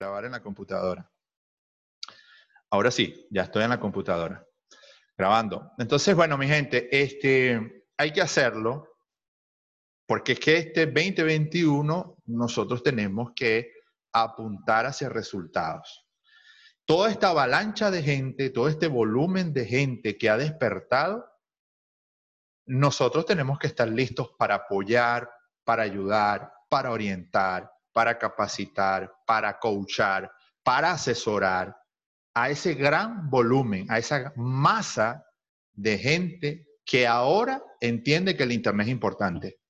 grabar en la computadora. Ahora sí, ya estoy en la computadora grabando. Entonces, bueno, mi gente, este, hay que hacerlo porque es que este 2021 nosotros tenemos que apuntar hacia resultados. Toda esta avalancha de gente, todo este volumen de gente que ha despertado, nosotros tenemos que estar listos para apoyar, para ayudar, para orientar, para capacitar, para coachar, para asesorar a ese gran volumen, a esa masa de gente que ahora entiende que el Internet es importante.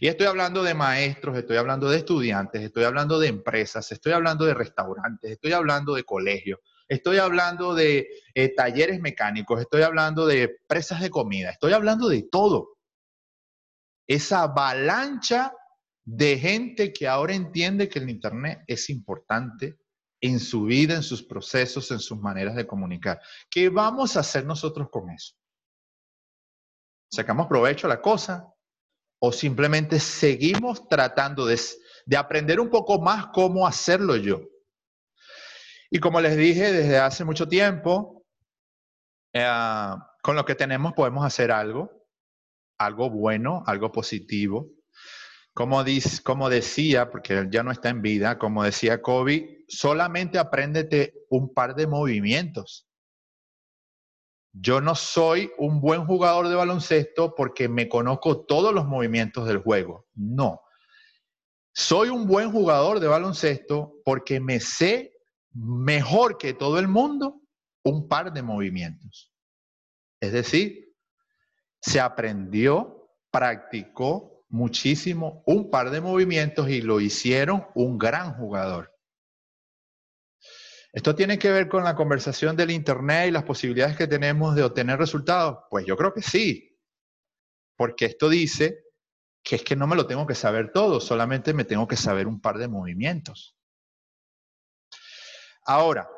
Y estoy hablando de maestros, estoy hablando de estudiantes, estoy hablando de empresas, estoy hablando de restaurantes, estoy hablando de colegios, estoy hablando de eh, talleres mecánicos, estoy hablando de presas de comida, estoy hablando de todo. Esa avalancha de gente que ahora entiende que el Internet es importante en su vida, en sus procesos, en sus maneras de comunicar. ¿Qué vamos a hacer nosotros con eso? ¿Sacamos provecho a la cosa? ¿O simplemente seguimos tratando de, aprender un poco más cómo hacerlo yo? Y como les dije desde hace mucho tiempo, eh, con lo que tenemos podemos hacer algo, algo bueno, algo positivo, como, como decía, porque él ya no está en vida, como decía Kobe, solamente apréndete un par de movimientos. Yo no soy un buen jugador de baloncesto porque me conozco todos los movimientos del juego. No. Soy un buen jugador de baloncesto porque me sé mejor que todo el mundo un par de movimientos. Es decir, se aprendió, practicó muchísimo un par de movimientos y lo hicieron un gran jugador. ¿Esto tiene que ver con la conversación del Internet y las posibilidades que tenemos de obtener resultados? Pues yo creo que sí, porque esto dice que es que no me lo tengo que saber todo, solamente me tengo que saber un par de movimientos. Ahora,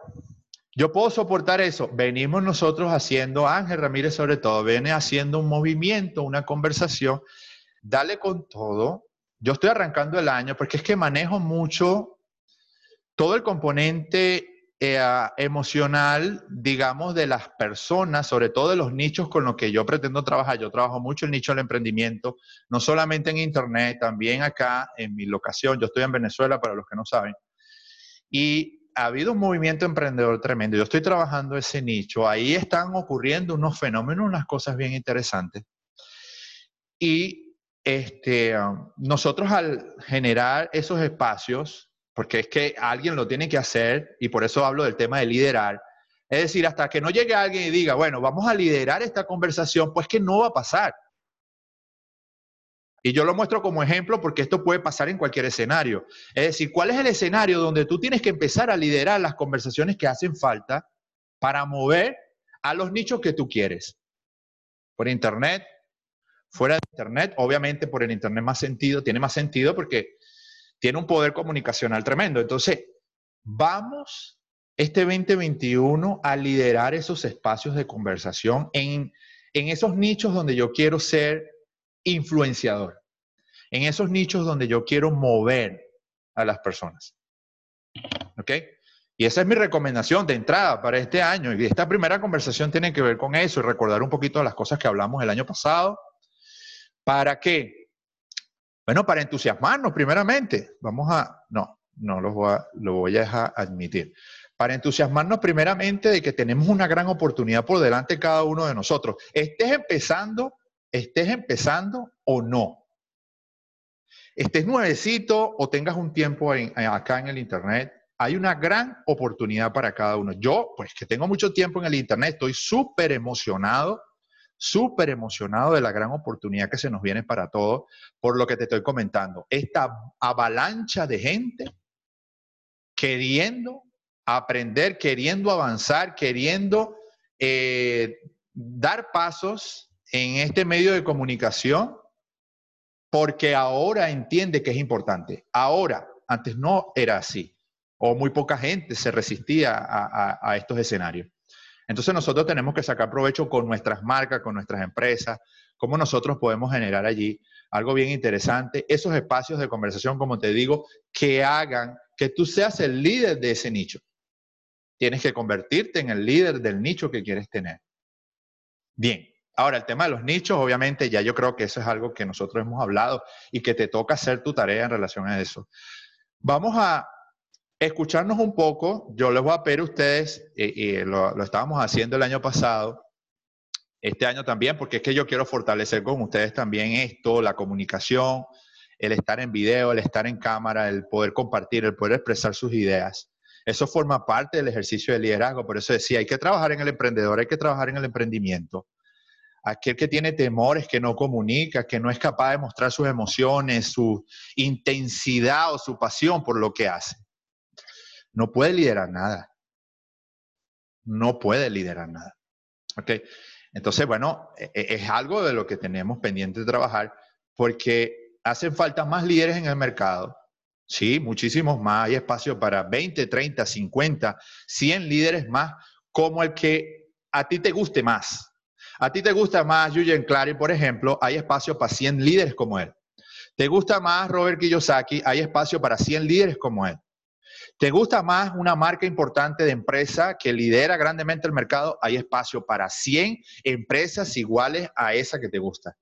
yo puedo soportar eso. Venimos nosotros haciendo, Ángel Ramírez sobre todo, viene haciendo un movimiento, una conversación dale con todo. Yo estoy arrancando el año porque es que manejo mucho todo el componente eh, emocional, digamos, de las personas, sobre todo de los nichos con los que yo pretendo trabajar. Yo trabajo mucho el nicho del emprendimiento, no solamente en Internet, también acá en mi locación. Yo estoy en Venezuela, para los que no saben. Y ha habido un movimiento emprendedor tremendo. Yo estoy trabajando ese nicho. Ahí están ocurriendo unos fenómenos, unas cosas bien interesantes. Y este, um, nosotros al generar esos espacios, porque es que alguien lo tiene que hacer, y por eso hablo del tema de liderar, es decir, hasta que no llegue alguien y diga, bueno, vamos a liderar esta conversación, pues que no va a pasar. Y yo lo muestro como ejemplo porque esto puede pasar en cualquier escenario. Es decir, ¿cuál es el escenario donde tú tienes que empezar a liderar las conversaciones que hacen falta para mover a los nichos que tú quieres? Por internet, fuera de Internet. Obviamente por el Internet más sentido, tiene más sentido porque tiene un poder comunicacional tremendo. Entonces, vamos este 2021 a liderar esos espacios de conversación en, en esos nichos donde yo quiero ser influenciador, en esos nichos donde yo quiero mover a las personas. ¿Ok? Y esa es mi recomendación de entrada para este año. Y esta primera conversación tiene que ver con eso y recordar un poquito las cosas que hablamos el año pasado ¿Para qué? Bueno, para entusiasmarnos primeramente. Vamos a, no, no lo voy a, lo voy a dejar admitir. Para entusiasmarnos primeramente de que tenemos una gran oportunidad por delante cada uno de nosotros. Estés empezando, estés empezando o no. Estés nuevecito o tengas un tiempo acá en el Internet, hay una gran oportunidad para cada uno. Yo, pues que tengo mucho tiempo en el Internet, estoy súper emocionado súper emocionado de la gran oportunidad que se nos viene para todos, por lo que te estoy comentando. Esta avalancha de gente queriendo aprender, queriendo avanzar, queriendo eh, dar pasos en este medio de comunicación, porque ahora entiende que es importante. Ahora, antes no era así, o muy poca gente se resistía a estos escenarios. Entonces nosotros tenemos que sacar provecho con nuestras marcas, con nuestras empresas, cómo nosotros podemos generar allí algo bien interesante, esos espacios de conversación, como te digo, que hagan que tú seas el líder de ese nicho. Tienes que convertirte en el líder del nicho que quieres tener. Bien, ahora el tema de los nichos, obviamente ya yo creo que eso es algo que nosotros hemos hablado y que te toca hacer tu tarea en relación a eso. Vamos a escucharnos un poco. Yo les voy a pedir a ustedes, y, lo, lo estábamos haciendo el año pasado, este año también, porque es que yo quiero fortalecer con ustedes también esto, la comunicación, el estar en video, el estar en cámara, el poder compartir, el poder expresar sus ideas. Eso forma parte del ejercicio de liderazgo. Por eso decía, hay que trabajar en el emprendedor, hay que trabajar en el emprendimiento. Aquel que tiene temores, que no comunica, que no es capaz de mostrar sus emociones, su intensidad o su pasión por lo que hace, no puede liderar nada. No puede liderar nada. ¿Ok? Entonces, bueno, e, e, es algo de lo que tenemos pendiente de trabajar porque hacen falta más líderes en el mercado. Sí, muchísimos más. Hay espacio para 20, 30, 50, 100 líderes más, como el que a ti te guste más. A ti te gusta más Yuyen Clary, por ejemplo, hay espacio para 100 líderes como él. ¿Te gusta más Robert Kiyosaki? Hay espacio para 100 líderes como él. ¿Te gusta más una marca importante de empresa que lidera grandemente el mercado? Hay espacio para 100 empresas iguales a esa que te gusta.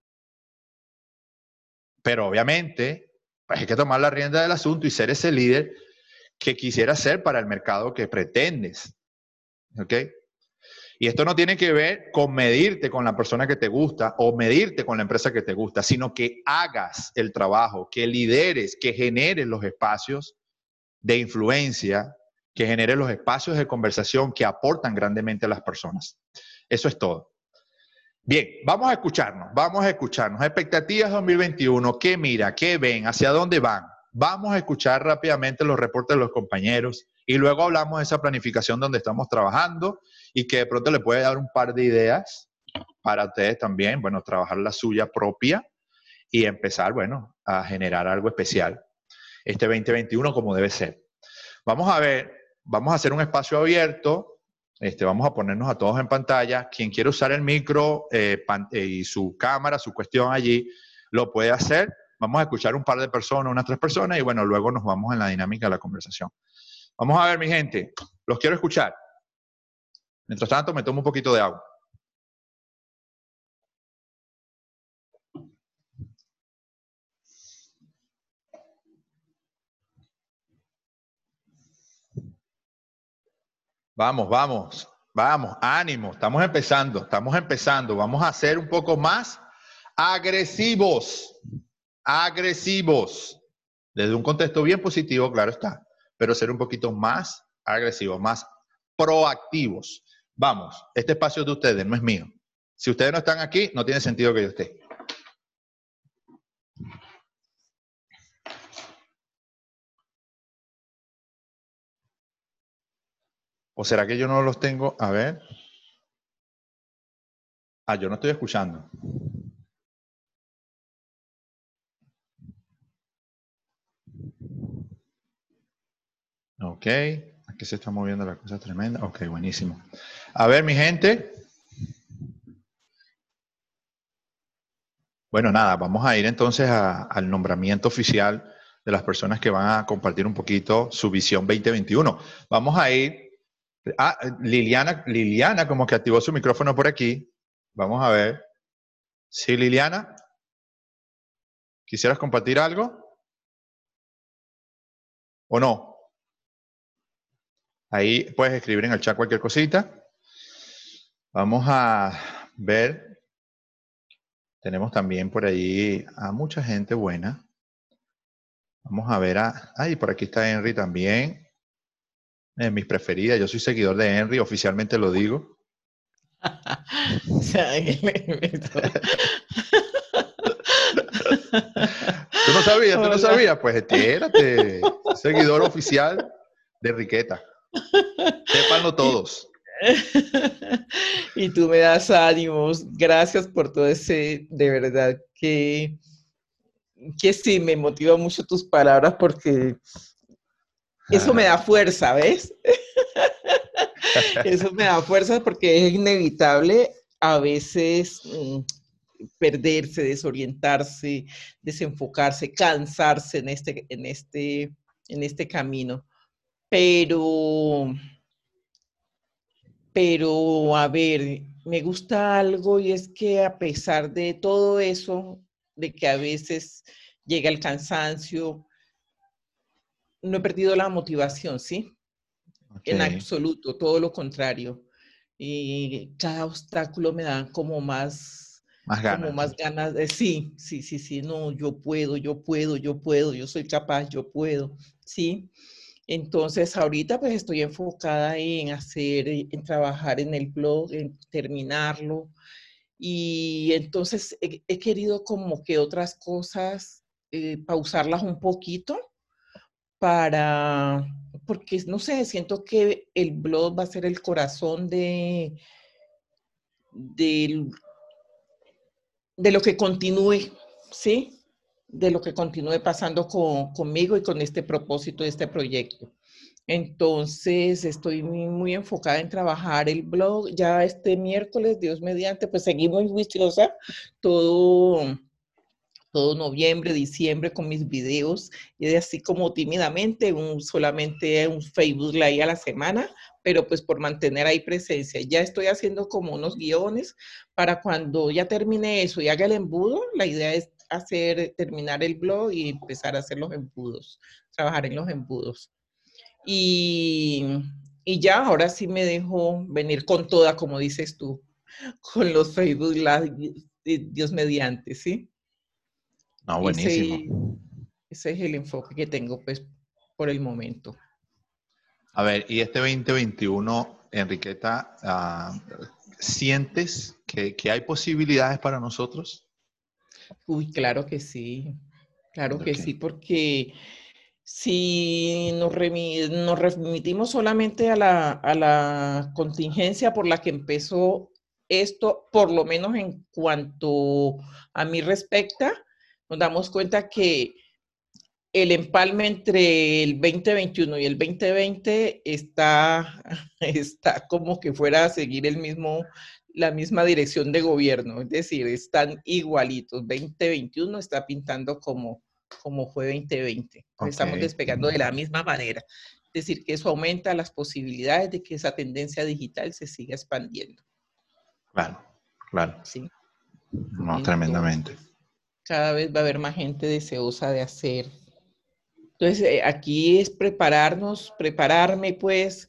Pero obviamente pues, hay que tomar la rienda del asunto y ser ese líder que quisieras ser para el mercado que pretendes. ¿Ok? Y esto no tiene que ver con medirte con la persona que te gusta o medirte con la empresa que te gusta, sino que hagas el trabajo, que lideres, que generes los espacios de influencia que genere los espacios de conversación que aportan grandemente a las personas. Eso es todo. Bien, vamos a escucharnos, vamos a escucharnos. Expectativas 2021, ¿qué mira? ¿Qué ven? ¿Hacia dónde van? Vamos a escuchar rápidamente los reportes de los compañeros y luego hablamos de esa planificación donde estamos trabajando y que de pronto le puede dar un par de ideas para ustedes también, bueno, trabajar la suya propia y empezar, bueno, a generar algo especial este 2021 como debe ser. Vamos a ver, vamos a hacer un espacio abierto, este, vamos a ponernos a todos en pantalla. Quien quiere usar el micro eh, eh, y su cámara, su cuestión allí, lo puede hacer. Vamos a escuchar un par de personas, unas tres personas, y bueno, luego nos vamos en la dinámica de la conversación. Vamos a ver, mi gente, los quiero escuchar. Mientras tanto, me tomo un poquito de agua. Vamos, vamos, vamos, ánimo, estamos empezando, estamos empezando, vamos a ser un poco más agresivos, agresivos, desde un contexto bien positivo, claro está, pero ser un poquito más agresivos, más proactivos. Vamos, este espacio es de ustedes, no es mío. Si ustedes no están aquí, no tiene sentido que yo esté. ¿O será que yo no los tengo? A ver. Ah, yo no estoy escuchando. Ok, aquí se está moviendo la cosa tremenda. Ok, buenísimo. A ver, mi gente. Bueno, nada, vamos a ir entonces al nombramiento oficial de las personas que van a compartir un poquito su visión 2021. Vamos a ir Ah, Liliana, Liliana como que activó su micrófono por aquí. Vamos a ver. Sí, Liliana. ¿Quisieras compartir algo? ¿O no? Ahí puedes escribir en el chat cualquier cosita. Vamos a ver. Tenemos también por ahí a mucha gente buena. Vamos a ver a... Ay, por aquí está Henry también mis preferidas. Yo soy seguidor de Henry, oficialmente lo digo. tú no sabías, tú no sabías. Pues espérate, seguidor oficial de Riqueta. Sépanlo todos. y tú me das ánimos. Gracias por todo ese, de verdad que, que sí, me motiva mucho tus palabras porque eso me da fuerza, ¿ves? Eso me da fuerza porque es inevitable a veces mm, perderse, desorientarse, desenfocarse, cansarse en este, en este en este camino. Pero, pero, a ver, me gusta algo y es que a pesar de todo eso, de que a veces llega el cansancio, no he perdido la motivación, ¿sí? En absoluto, todo lo contrario. Y cada obstáculo me da como más, más ganas. Como más ganas de, sí, sí, sí, sí, no, yo puedo, yo puedo, yo puedo, yo soy capaz, yo puedo, ¿sí? Entonces, ahorita pues estoy enfocada en hacer, en trabajar en el blog, en terminarlo. Y entonces he, querido como que otras cosas, eh, pausarlas un poquito para, porque no sé, siento que el blog va a ser el corazón de, de, de lo que continúe, ¿sí? De lo que continúe pasando con, conmigo y con este propósito de este proyecto. Entonces, estoy muy, enfocada en trabajar el blog. Ya este miércoles, Dios mediante, pues seguimos juiciosa todo todo noviembre, diciembre con mis videos y así como tímidamente, un, solamente un Facebook Live a la semana, pero pues por mantener ahí presencia. Ya estoy haciendo como unos guiones para cuando ya termine eso y haga el embudo, la idea es hacer, terminar el blog y empezar a hacer los embudos, trabajar en los embudos. Y, y ya, ahora sí me dejo venir con toda, como dices tú, con los Facebook Live, Dios mediante, ¿sí? No, buenísimo. Ese, es el enfoque que tengo, pues, por el momento. A ver, y este 2021, Enriqueta, ah, ¿sientes que, hay posibilidades para nosotros? Uy, claro que sí, claro que sí, porque si nos, nos remitimos solamente a la, a la contingencia por la que empezó esto, por lo menos en cuanto a mí respecta, nos damos cuenta que el empalme entre el 2021 y el 2020 está, está como que fuera a seguir el mismo, la misma dirección de gobierno, es decir, están igualitos. 2021 está pintando como, como fue 2020. Estamos despegando de la misma manera. Es decir, que eso aumenta las posibilidades de que esa tendencia digital se siga expandiendo. Claro, claro. Sí. No, tremendamente cada vez va a haber más gente deseosa de hacer. Entonces, eh, aquí es prepararnos, prepararme pues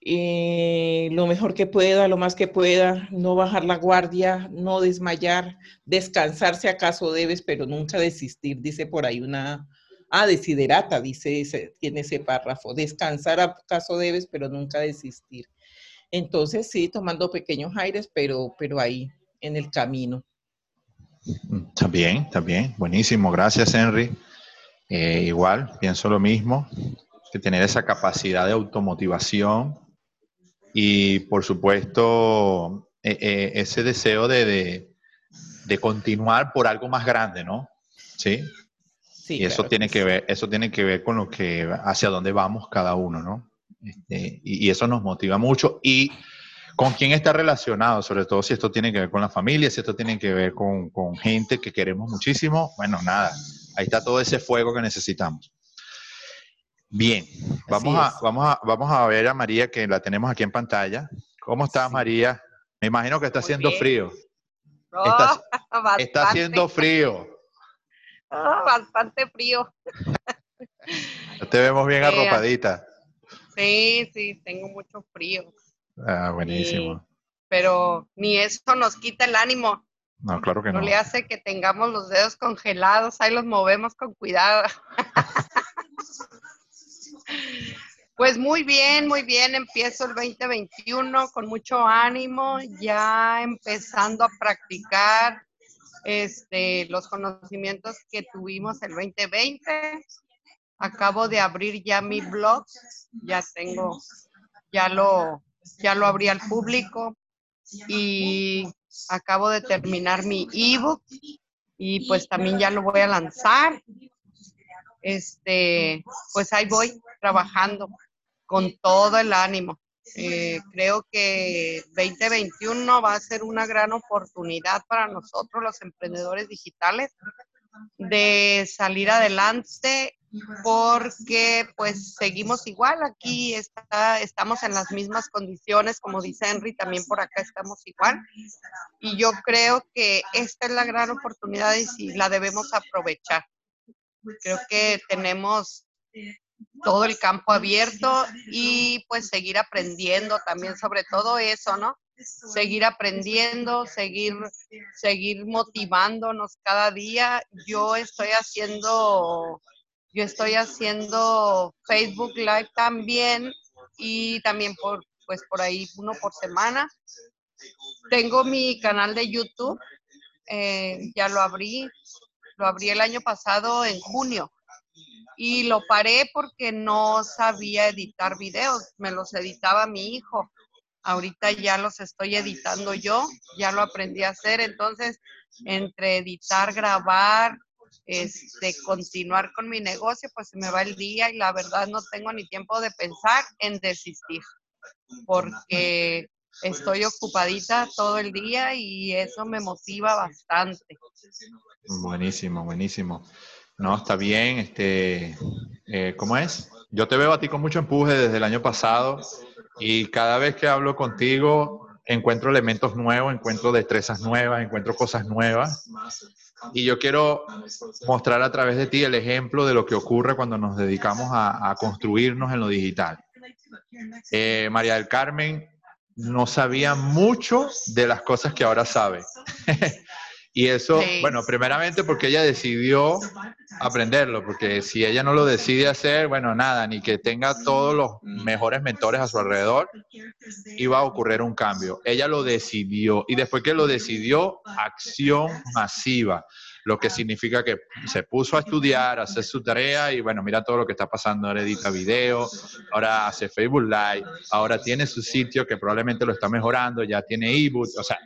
eh, lo mejor que pueda, lo más que pueda, no bajar la guardia, no desmayar, descansar si acaso debes, pero nunca desistir, dice por ahí una, ah, desiderata, dice, ese, tiene ese párrafo, descansar acaso debes, pero nunca desistir. Entonces, sí, tomando pequeños aires, pero, pero ahí, en el camino. También, también. Buenísimo. Gracias, Henry. Eh, igual, pienso lo mismo, que tener esa capacidad de automotivación y, por supuesto, eh, eh, ese deseo de, continuar por algo más grande, ¿no? Sí. Sí, y eso tiene que, ver, eso tiene que ver con lo que hacia dónde vamos cada uno, ¿no? Este, y, y, eso nos motiva mucho. Y ¿Con quién está relacionado? Sobre todo si esto tiene que ver con la familia, si esto tiene que ver con, gente que queremos muchísimo. Bueno, nada, ahí está todo ese fuego que necesitamos. Bien, vamos a, vamos, a, vamos a ver a María que la tenemos aquí en pantalla. ¿Cómo estás, María? Me imagino que está haciendo frío. está, haciendo frío. bastante frío. te vemos bien arropadita. Sí, sí, tengo mucho frío. Ah, buenísimo. pero ni eso nos quita el ánimo. No, claro que no. No le hace que tengamos los dedos congelados, ahí los movemos con cuidado. pues muy bien, muy bien, empiezo el 2021 con mucho ánimo, ya empezando a practicar este, los conocimientos que tuvimos el 2020. Acabo de abrir ya mi blog, ya tengo, ya lo, ya lo abrí al público y acabo de terminar mi ebook y pues también ya lo voy a lanzar. Este, pues ahí voy trabajando con todo el ánimo. Eh, creo que 2021 va a ser una gran oportunidad para nosotros los emprendedores digitales de salir adelante porque pues seguimos igual, aquí está, estamos en las mismas condiciones, como dice Henry, también por acá estamos igual. Y yo creo que esta es la gran oportunidad y si la debemos aprovechar. Creo que tenemos todo el campo abierto y pues seguir aprendiendo también sobre todo eso, ¿no? Seguir aprendiendo, seguir, seguir motivándonos cada día. Yo estoy haciendo yo estoy haciendo Facebook Live también y también por, pues por ahí uno por semana. Tengo mi canal de YouTube, eh, ya lo abrí, lo abrí el año pasado en junio y lo paré porque no sabía editar videos, me los editaba mi hijo. Ahorita ya los estoy editando yo, ya lo aprendí a hacer, entonces entre editar, grabar, este, continuar con mi negocio, pues se me va el día y la verdad no tengo ni tiempo de pensar en desistir, porque estoy ocupadita todo el día y eso me motiva bastante. Buenísimo, buenísimo. No, está bien. Este, eh, ¿Cómo es? Yo te veo a ti con mucho empuje desde el año pasado y cada vez que hablo contigo encuentro elementos nuevos, encuentro destrezas nuevas, encuentro cosas nuevas. Y yo quiero mostrar a través de ti el ejemplo de lo que ocurre cuando nos dedicamos a, construirnos en lo digital. Eh, María del Carmen no sabía mucho de las cosas que ahora sabe. Y eso, bueno, primeramente porque ella decidió aprenderlo, porque si ella no lo decide hacer, bueno, nada, ni que tenga todos los mejores mentores a su alrededor, iba a ocurrir un cambio. Ella lo decidió y después que lo decidió, acción masiva lo que significa que se puso a estudiar, a hacer su tarea y bueno, mira todo lo que está pasando, ahora edita video, ahora hace Facebook Live, ahora tiene su sitio que probablemente lo está mejorando, ya tiene ebook, o sea,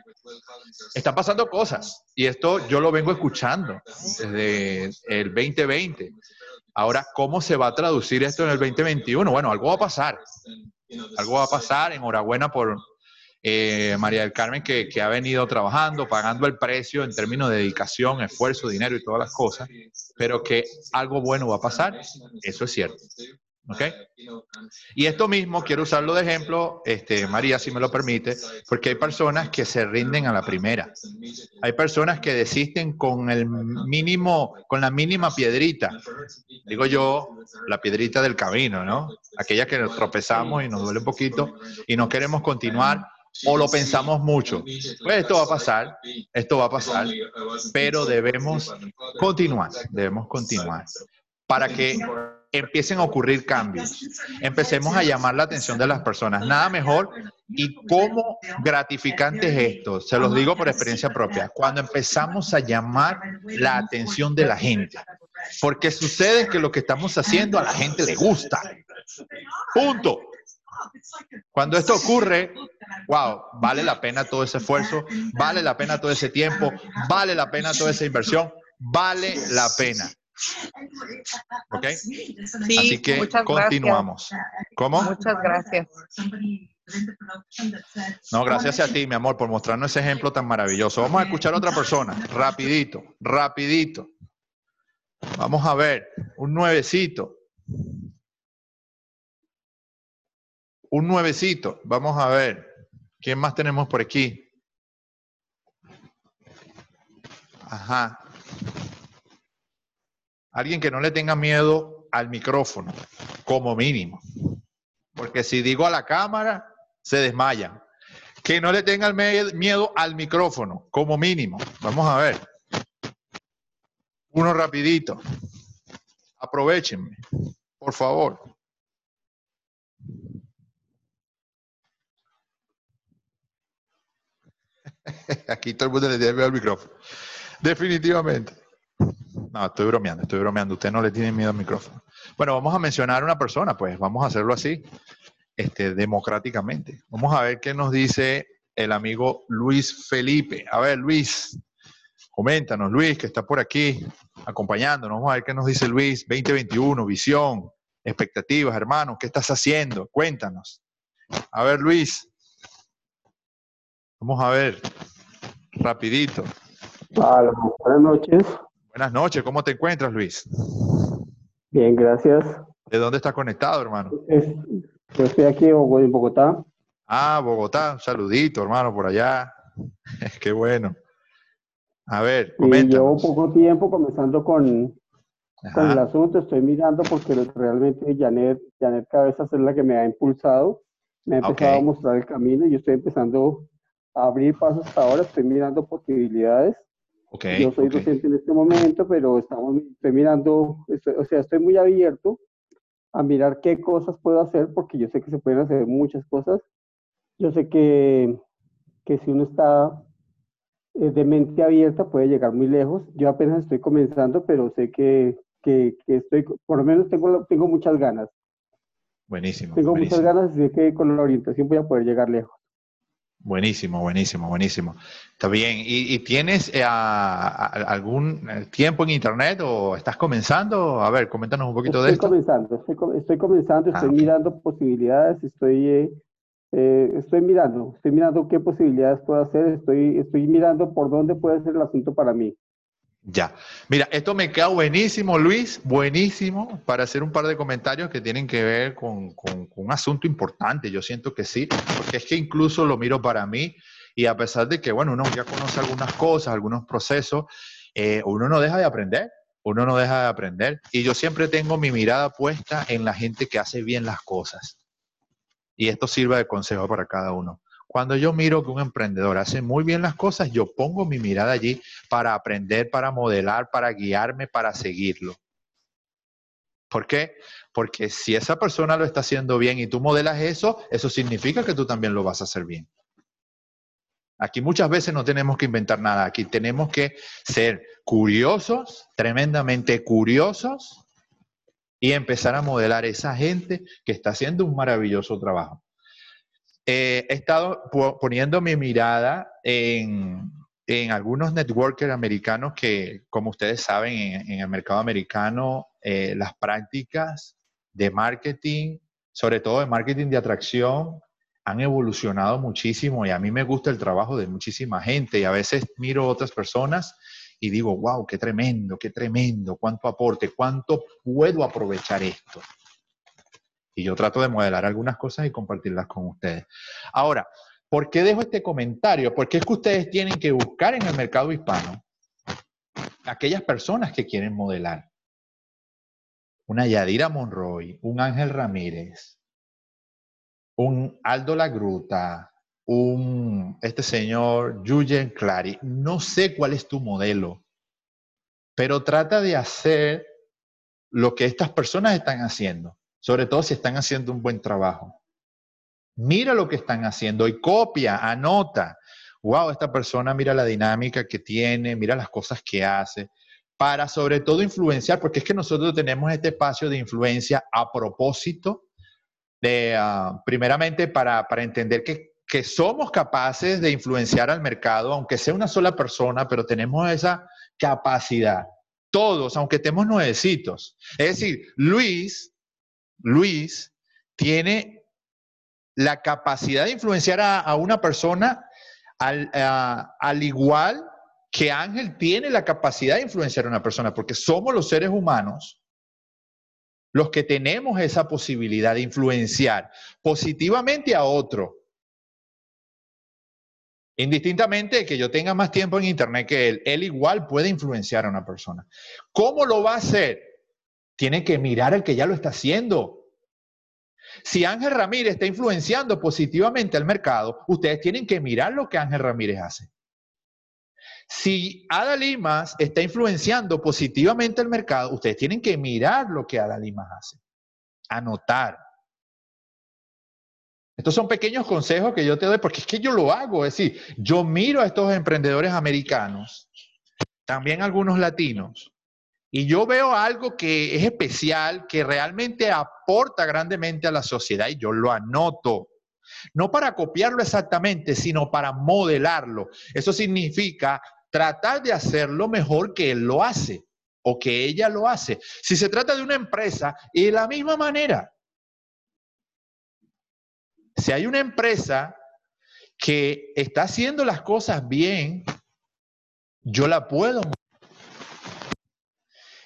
están pasando cosas y esto yo lo vengo escuchando desde el 2020. Ahora, ¿cómo se va a traducir esto en el 2021? Bueno, algo va a pasar. Algo va a pasar. Enhorabuena por, eh, María del Carmen, que, ha venido trabajando, pagando el precio en términos de dedicación, esfuerzo, dinero y todas las cosas, pero que algo bueno va a pasar, eso es cierto. ¿Ok? Y esto mismo quiero usarlo de ejemplo, este, María, si me lo permite, porque hay personas que se rinden a la primera. Hay personas que desisten con el mínimo, con la mínima piedrita. Digo yo, la piedrita del camino, ¿no? Aquella que nos tropezamos y nos duele un poquito y no queremos continuar o lo pensamos mucho. Pues esto va a pasar, esto va a pasar, pero debemos continuar, debemos continuar para que empiecen a ocurrir cambios. Empecemos a llamar la atención de las personas. Nada mejor y cómo gratificante es esto. Se los digo por experiencia propia. Cuando empezamos a llamar la atención de la gente. Porque sucede que lo que estamos haciendo a la gente le gusta. Punto. Cuando esto ocurre, wow, vale la pena todo ese esfuerzo, vale la pena todo ese tiempo, vale la pena toda esa inversión, vale la pena. ¿Ok? Así que continuamos. ¿Cómo? Muchas gracias. No, gracias a ti, mi amor, por mostrarnos ese ejemplo tan maravilloso. Vamos a escuchar a otra persona, rapidito, rapidito. Vamos a ver, un nuevecito. Un nuevecito. Vamos a ver. ¿Quién más tenemos por aquí? Ajá. Alguien que no le tenga miedo al micrófono, como mínimo. Porque si digo a la cámara, se desmayan. Que no le tengan miedo al micrófono, como mínimo. Vamos a ver. Uno rapidito. Aprovechenme, por favor. Aquí todo el mundo le tiene miedo al micrófono. Definitivamente. No, estoy bromeando, estoy bromeando. Usted no le tiene miedo al micrófono. Bueno, vamos a mencionar a una persona, pues vamos a hacerlo así, este, democráticamente. Vamos a ver qué nos dice el amigo Luis Felipe. A ver, Luis, coméntanos, Luis, que está por aquí acompañándonos. Vamos a ver qué nos dice Luis, 2021, visión, expectativas, hermano, ¿qué estás haciendo? Cuéntanos. A ver, Luis. Vamos a ver, rapidito. buenas noches. Buenas noches, ¿cómo te encuentras, Luis? Bien, gracias. ¿De dónde está conectado, hermano? yo estoy aquí en Bogotá. Ah, Bogotá. Un saludito, hermano, por allá. Qué bueno. A ver, coméntanos. llevo poco tiempo comenzando con, con el asunto. Estoy mirando porque realmente Janet, Janet Cabezas es la que me ha impulsado. Me ha empezado a mostrar el camino y yo estoy empezando abrir pasos hasta ahora. Estoy mirando posibilidades. Yo soy docente en este momento, pero estamos, estoy mirando, o sea, estoy muy abierto a mirar qué cosas puedo hacer, porque yo sé que se pueden hacer muchas cosas. Yo sé que, que si uno está eh, de mente abierta puede llegar muy lejos. Yo apenas estoy comenzando, pero sé que, que, que estoy, por lo menos tengo, tengo muchas ganas. Buenísimo. Tengo muchas ganas y sé que con la orientación voy a poder llegar lejos. Buenísimo, buenísimo, buenísimo. Está bien. ¿Y, tienes eh, algún eh, tiempo en Internet o estás comenzando? A ver, coméntanos un poquito de esto. Comenzando, estoy, estoy comenzando, estoy ah, mirando posibilidades, estoy, eh, estoy mirando, estoy mirando qué posibilidades puedo hacer, estoy, estoy mirando por dónde puede ser el asunto para mí. Ya. Mira, esto me queda buenísimo, Luis, buenísimo, para hacer un par de comentarios que tienen que ver con, un asunto importante. Yo siento que sí, porque es que incluso lo miro para mí y a pesar de que, bueno, uno ya conoce algunas cosas, algunos procesos, eh, uno no deja de aprender, uno no deja de aprender. Y yo siempre tengo mi mirada puesta en la gente que hace bien las cosas. Y esto sirve de consejo para cada uno. Cuando yo miro que un emprendedor hace muy bien las cosas, yo pongo mi mirada allí para aprender, para modelar, para guiarme, para seguirlo. ¿Por qué? Porque si esa persona lo está haciendo bien y tú modelas eso, eso significa que tú también lo vas a hacer bien. Aquí muchas veces no tenemos que inventar nada, aquí tenemos que ser curiosos, tremendamente curiosos, y empezar a modelar esa gente que está haciendo un maravilloso trabajo. Eh, he estado poniendo mi mirada en, algunos networkers americanos que, como ustedes saben, en, el mercado americano, eh, las prácticas de marketing, sobre todo de marketing de atracción, han evolucionado muchísimo y a mí me gusta el trabajo de muchísima gente y a veces miro otras personas y digo, wow, qué tremendo, qué tremendo, cuánto aporte, cuánto puedo aprovechar esto. Y yo trato de modelar algunas cosas y compartirlas con ustedes. Ahora, ¿por qué dejo este comentario? Porque es que ustedes tienen que buscar en el mercado hispano aquellas personas que quieren modelar. Una Yadira Monroy, un Ángel Ramírez, un Aldo La Gruta, un este señor Julian Clary. No sé cuál es tu modelo, pero trata de hacer lo que estas personas están haciendo sobre todo si están haciendo un buen trabajo. Mira lo que están haciendo y copia, anota. Wow, esta persona mira la dinámica que tiene, mira las cosas que hace, para sobre todo influenciar, porque es que nosotros tenemos este espacio de influencia a propósito, de, ah, primeramente para, entender que, que somos capaces de influenciar al mercado, aunque sea una sola persona, pero tenemos esa capacidad. Todos, aunque estemos nuevecitos. Es decir, Luis Luis tiene la capacidad de influenciar a, una persona al, al, igual que Ángel tiene la capacidad de influenciar a una persona, porque somos los seres humanos los que tenemos esa posibilidad de influenciar positivamente a otro. Indistintamente de que yo tenga más tiempo en Internet que él, él igual puede influenciar a una persona. ¿Cómo lo va a hacer? Tiene que mirar al que ya lo está haciendo. Si Ángel Ramírez está influenciando positivamente al mercado, ustedes tienen que mirar lo que Ángel Ramírez hace. Si Ada Limas está influenciando positivamente al mercado, ustedes tienen que mirar lo que Ada Limas hace. Anotar. Estos son pequeños consejos que yo te doy porque es que yo lo hago. Es decir, yo miro a estos emprendedores americanos, también algunos latinos, y yo veo algo que es especial, que realmente aporta grandemente a la sociedad y yo lo anoto. No para copiarlo exactamente, sino para modelarlo. Eso significa tratar de hacerlo mejor que él lo hace o que ella lo hace. Si se trata de una empresa, y de la misma manera. Si hay una empresa que está haciendo las cosas bien, yo la puedo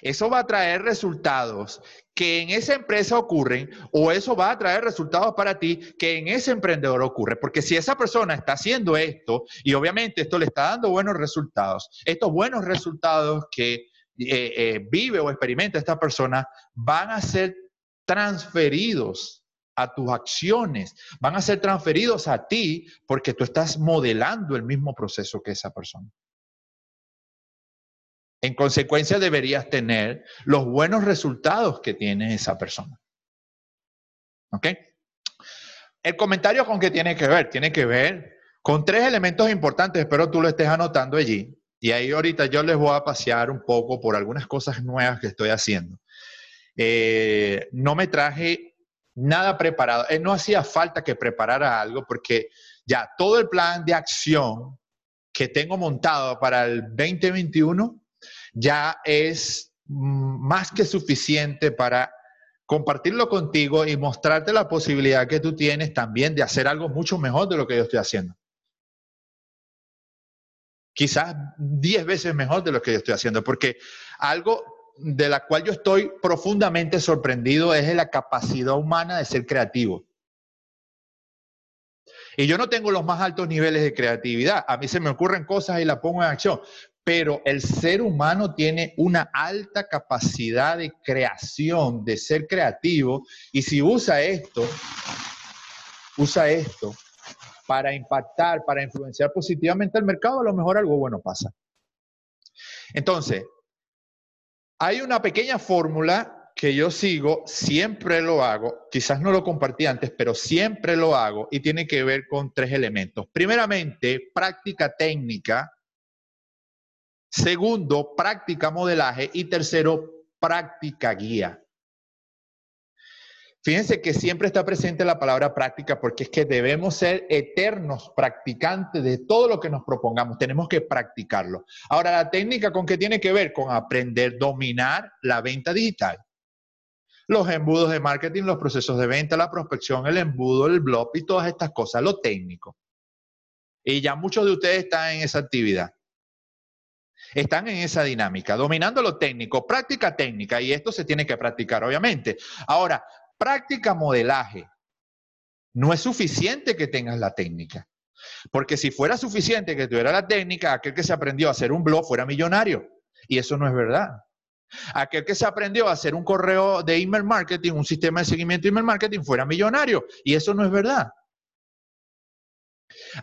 eso va a traer resultados que en esa empresa ocurren o eso va a traer resultados para ti que en ese emprendedor ocurre. Porque si esa persona está haciendo esto y obviamente esto le está dando buenos resultados, estos buenos resultados que eh, eh, vive o experimenta esta persona van a ser transferidos a tus acciones, van a ser transferidos a ti porque tú estás modelando el mismo proceso que esa persona. En consecuencia, deberías tener los buenos resultados que tiene esa persona. ¿Ok? El comentario con qué tiene que ver, tiene que ver con tres elementos importantes, espero tú lo estés anotando allí. Y ahí ahorita yo les voy a pasear un poco por algunas cosas nuevas que estoy haciendo. Eh, no me traje nada preparado. Eh, no hacía falta que preparara algo porque ya todo el plan de acción que tengo montado para el 2021 ya es mm, más que suficiente para compartirlo contigo y mostrarte la posibilidad que tú tienes también de hacer algo mucho mejor de lo que yo estoy haciendo. Quizás 10 veces mejor de lo que yo estoy haciendo, porque algo de la cual yo estoy profundamente sorprendido es la capacidad humana de ser creativo. Y yo no tengo los más altos niveles de creatividad. A mí se me ocurren cosas y las pongo en acción pero el ser humano tiene una alta capacidad de creación, de ser creativo, y si usa esto, usa esto para impactar, para influenciar positivamente al mercado, a lo mejor algo bueno pasa. Entonces, hay una pequeña fórmula que yo sigo, siempre lo hago, quizás no lo compartí antes, pero siempre lo hago y tiene que ver con tres elementos. Primeramente, práctica técnica, Segundo, práctica modelaje. Y tercero, práctica guía. Fíjense que siempre está presente la palabra práctica porque es que debemos ser eternos practicantes de todo lo que nos propongamos. Tenemos que practicarlo. Ahora, la técnica con qué tiene que ver con aprender, dominar la venta digital. Los embudos de marketing, los procesos de venta, la prospección, el embudo, el blog y todas estas cosas, lo técnico. Y ya muchos de ustedes están en esa actividad. Están en esa dinámica, dominando lo técnico, práctica técnica, y esto se tiene que practicar, obviamente. Ahora, práctica modelaje. No es suficiente que tengas la técnica. Porque si fuera suficiente que tuviera la técnica, aquel que se aprendió a hacer un blog fuera millonario. Y eso no es verdad. Aquel que se aprendió a hacer un correo de email marketing, un sistema de seguimiento de email marketing, fuera millonario. Y eso no es verdad.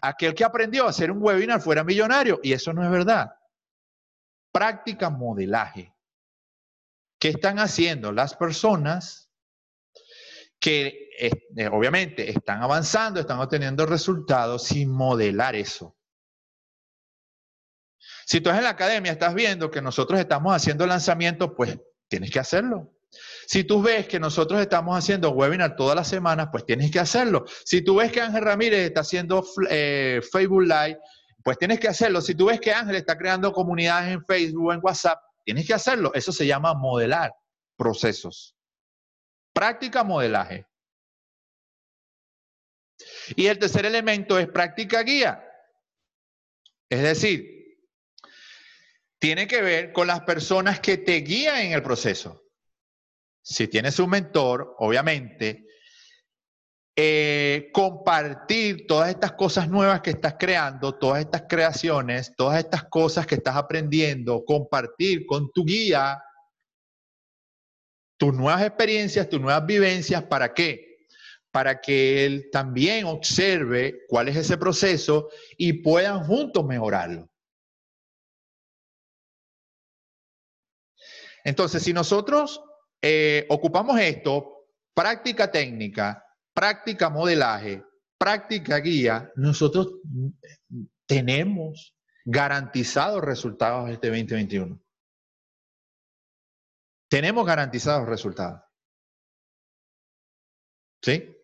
Aquel que aprendió a hacer un webinar fuera millonario. Y eso no es verdad práctica modelaje. ¿Qué están haciendo las personas que eh, obviamente están avanzando, están obteniendo resultados sin modelar eso? Si tú en la academia estás viendo que nosotros estamos haciendo lanzamientos, pues tienes que hacerlo. Si tú ves que nosotros estamos haciendo webinar todas las semanas, pues tienes que hacerlo. Si tú ves que Ángel Ramírez está haciendo eh, Facebook Live pues tienes que hacerlo. Si tú ves que Ángel está creando comunidades en Facebook, o en WhatsApp, tienes que hacerlo. Eso se llama modelar procesos. Práctica modelaje. Y el tercer elemento es práctica guía. Es decir, tiene que ver con las personas que te guían en el proceso. Si tienes un mentor, obviamente, eh, compartir todas estas cosas nuevas que estás creando, todas estas creaciones, todas estas cosas que estás aprendiendo, compartir con tu guía tus nuevas experiencias, tus nuevas vivencias, ¿para qué? Para que él también observe cuál es ese proceso y puedan juntos mejorarlo. Entonces, si nosotros eh, ocupamos esto, práctica técnica, práctica modelaje, práctica guía, nosotros tenemos garantizados resultados este 2021. Tenemos garantizados resultados. ¿Sí?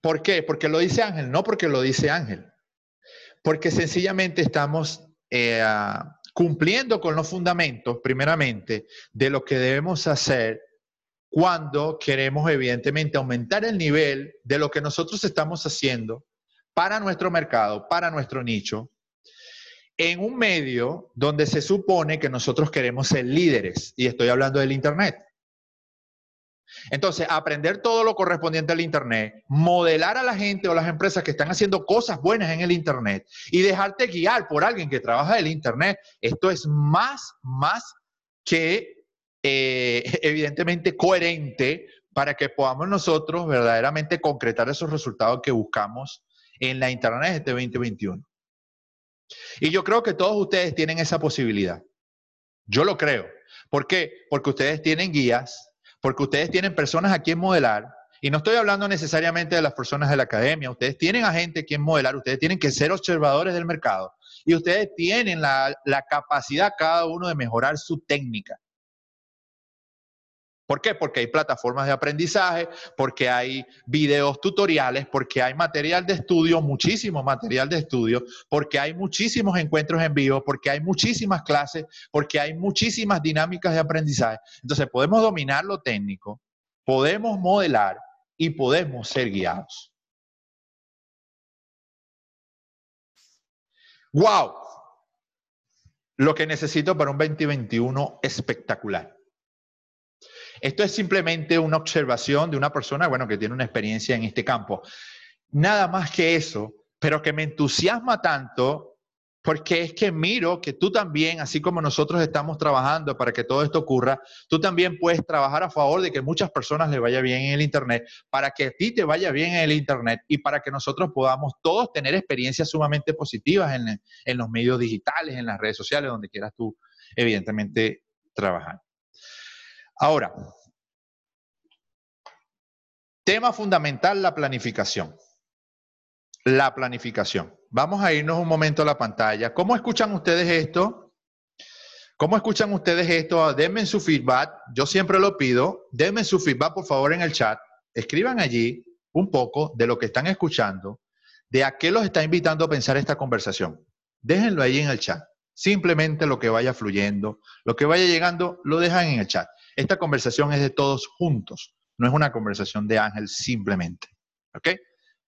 ¿Por qué? Porque lo dice Ángel, no porque lo dice Ángel. Porque sencillamente estamos eh, cumpliendo con los fundamentos, primeramente, de lo que debemos hacer cuando queremos evidentemente aumentar el nivel de lo que nosotros estamos haciendo para nuestro mercado, para nuestro nicho, en un medio donde se supone que nosotros queremos ser líderes, y estoy hablando del Internet. Entonces, aprender todo lo correspondiente al Internet, modelar a la gente o las empresas que están haciendo cosas buenas en el Internet y dejarte guiar por alguien que trabaja en el Internet, esto es más, más que eh, evidentemente coherente para que podamos nosotros verdaderamente concretar esos resultados que buscamos en la Internet este 2021. Y yo creo que todos ustedes tienen esa posibilidad. Yo lo creo. ¿Por qué? Porque ustedes tienen guías, porque ustedes tienen personas a quien modelar, y no estoy hablando necesariamente de las personas de la academia, ustedes tienen a gente a quien modelar, ustedes tienen que ser observadores del mercado, y ustedes tienen la capacidad cada uno de mejorar su técnica. ¿Por qué? Porque hay plataformas de aprendizaje, porque hay videos tutoriales, porque hay material de estudio, muchísimo material de estudio, porque hay muchísimos encuentros en vivo, porque hay muchísimas clases, porque hay muchísimas dinámicas de aprendizaje. Entonces podemos dominar lo técnico, podemos modelar y podemos ser guiados. ¡Wow! Lo que necesito para un 2021 espectacular. Esto es simplemente una observación de una persona, bueno, que tiene una experiencia en este campo. Nada más que eso, pero que me entusiasma tanto porque es que miro que tú también, así como nosotros estamos trabajando para que todo esto ocurra, tú también puedes trabajar a favor de que muchas personas le vaya bien en el Internet, para que a ti te vaya bien en el Internet y para que nosotros podamos todos tener experiencias sumamente positivas en, en los medios digitales, en las redes sociales, donde quieras tú, evidentemente, trabajar. Ahora, tema fundamental, la planificación. La planificación. Vamos a irnos un momento a la pantalla. ¿Cómo escuchan ustedes esto? ¿Cómo escuchan ustedes esto? Denme su feedback. Yo siempre lo pido. Denme su feedback, por favor, en el chat. Escriban allí un poco de lo que están escuchando, de a qué los está invitando a pensar esta conversación. Déjenlo ahí en el chat. Simplemente lo que vaya fluyendo, lo que vaya llegando, lo dejan en el chat. Esta conversación es de todos juntos, no es una conversación de Ángel simplemente. ¿Ok?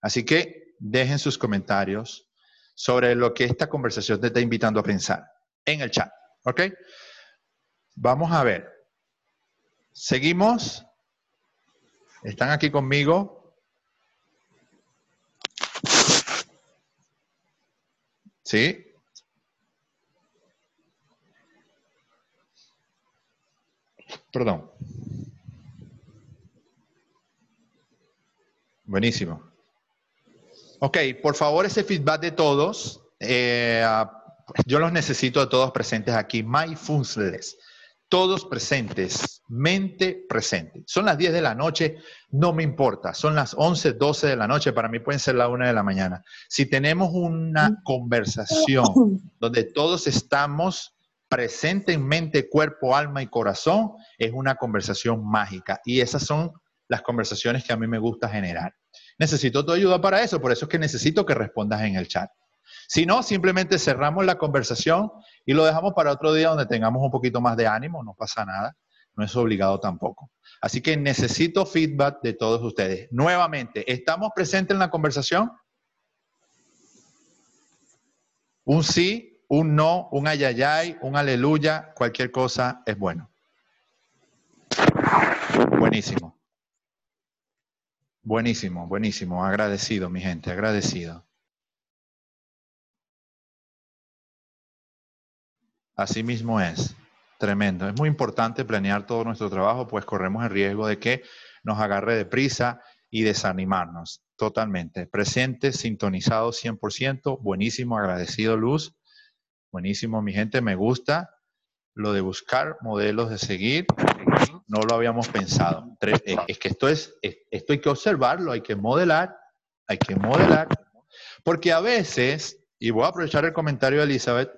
Así que dejen sus comentarios sobre lo que esta conversación te está invitando a pensar en el chat. ¿Ok? Vamos a ver. Seguimos. ¿Están aquí conmigo? ¿Sí? Perdón. Buenísimo. Ok, por favor, ese feedback de todos. Eh, yo los necesito a todos presentes aquí. Mindfulness. Todos presentes. Mente presente. Son las 10 de la noche, no me importa. Son las 11, 12 de la noche. Para mí pueden ser las 1 de la mañana. Si tenemos una conversación donde todos estamos presente en mente, cuerpo, alma y corazón, es una conversación mágica. Y esas son las conversaciones que a mí me gusta generar. Necesito tu ayuda para eso, por eso es que necesito que respondas en el chat. Si no, simplemente cerramos la conversación y lo dejamos para otro día donde tengamos un poquito más de ánimo, no pasa nada, no es obligado tampoco. Así que necesito feedback de todos ustedes. Nuevamente, ¿estamos presentes en la conversación? Un sí, un no, un ayayay, un aleluya, cualquier cosa es bueno. Buenísimo. Buenísimo, buenísimo. Agradecido, mi gente, agradecido. Así mismo es. Tremendo. Es muy importante planear todo nuestro trabajo, pues corremos el riesgo de que nos agarre de prisa y desanimarnos totalmente. Presente, sintonizado 100%. Buenísimo, agradecido, Luz. Buenísimo, mi gente, me gusta lo de buscar modelos de seguir. No lo habíamos pensado. Eh, es que esto es, esto hay que observarlo, hay que modelar, hay que modelar. Porque a veces, y voy a aprovechar el comentario de Elizabeth,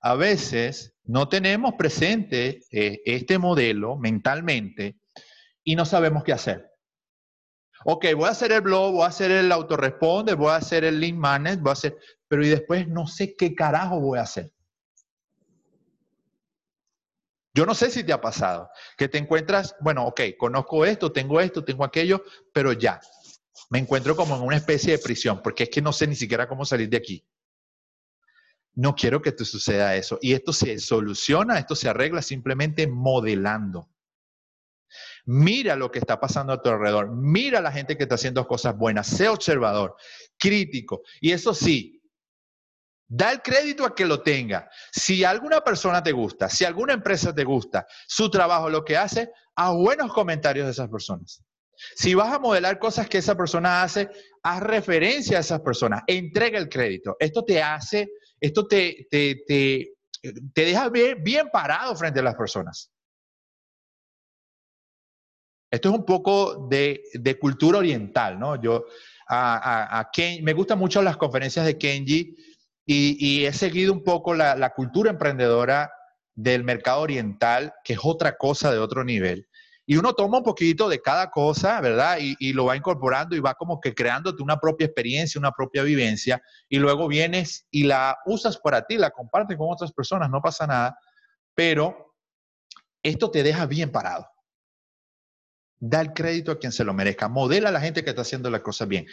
a veces no tenemos presente eh, este modelo mentalmente y no sabemos qué hacer. Ok, voy a hacer el blog, voy a hacer el autorresponde, voy a hacer el link management, voy a hacer, pero y después no sé qué carajo voy a hacer. Yo no sé si te ha pasado, que te encuentras, bueno, ok, conozco esto, tengo esto, tengo aquello, pero ya, me encuentro como en una especie de prisión, porque es que no sé ni siquiera cómo salir de aquí. No quiero que te suceda eso. Y esto se soluciona, esto se arregla simplemente modelando. Mira lo que está pasando a tu alrededor. Mira a la gente que está haciendo cosas buenas. Sé observador, crítico. Y eso sí, da el crédito a que lo tenga. Si alguna persona te gusta, si alguna empresa te gusta, su trabajo, lo que hace, haz buenos comentarios de esas personas. Si vas a modelar cosas que esa persona hace, haz referencia a esas personas. Entrega el crédito. Esto te hace, esto te, te, te, te deja bien, bien parado frente a las personas. Esto es un poco de, cultura oriental, ¿no? Yo a, me gustan mucho las conferencias de Kenji y, he seguido un poco la, cultura emprendedora del mercado oriental, que es otra cosa de otro nivel. Y uno toma un poquito de cada cosa, ¿verdad? Y, y, lo va incorporando y va como que creándote una propia experiencia, una propia vivencia, y luego vienes y la usas para ti, la compartes con otras personas, no pasa nada, pero esto te deja bien parado. Da el crédito a quien se lo merezca. Modela a la gente que está haciendo las cosas bien.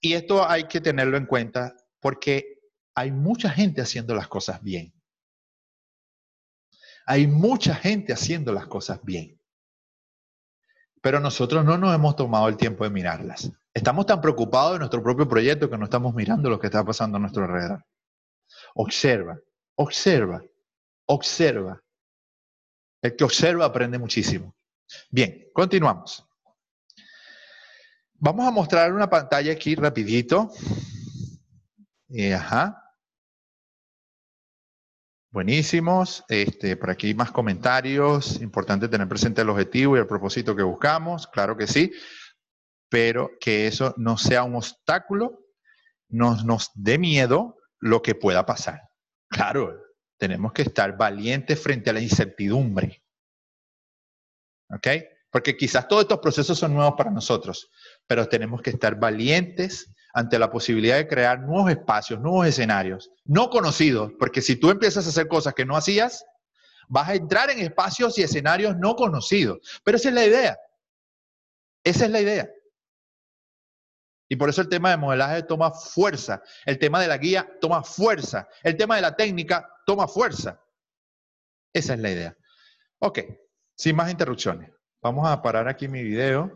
Y esto hay que tenerlo en cuenta porque hay mucha gente haciendo las cosas bien. Hay mucha gente haciendo las cosas bien. Pero nosotros no nos hemos tomado el tiempo de mirarlas. Estamos tan preocupados de nuestro propio proyecto que no estamos mirando lo que está pasando a nuestro alrededor. Observa, observa, observa. El que observa aprende muchísimo. Bien, continuamos. Vamos a mostrar una pantalla aquí rapidito. Eh, ajá. Buenísimos. Este, por aquí más comentarios. Importante tener presente el objetivo y el propósito que buscamos. Claro que sí. Pero que eso no sea un obstáculo, nos, nos dé miedo lo que pueda pasar. Claro, tenemos que estar valientes frente a la incertidumbre. ¿Ok? Porque quizás todos estos procesos son nuevos para nosotros, pero tenemos que estar valientes ante la posibilidad de crear nuevos espacios, nuevos escenarios, no conocidos, porque si tú empiezas a hacer cosas que no hacías, vas a entrar en espacios y escenarios no conocidos. Pero esa es la idea. Esa es la idea. Y por eso el tema de modelaje toma fuerza, el tema de la guía toma fuerza, el tema de la técnica toma fuerza. Esa es la idea. Ok, sin más interrupciones. Vamos a parar aquí mi video.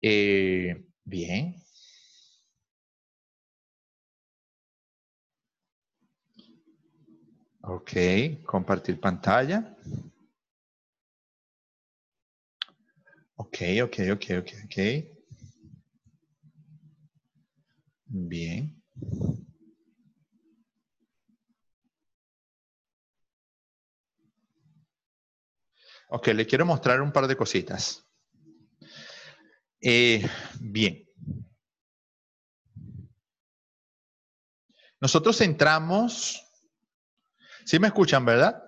Eh, bien. Ok, compartir pantalla. Ok, ok, ok, ok, ok. Bien. Ok, le quiero mostrar un par de cositas. Eh, bien. Nosotros entramos, ¿sí me escuchan, verdad?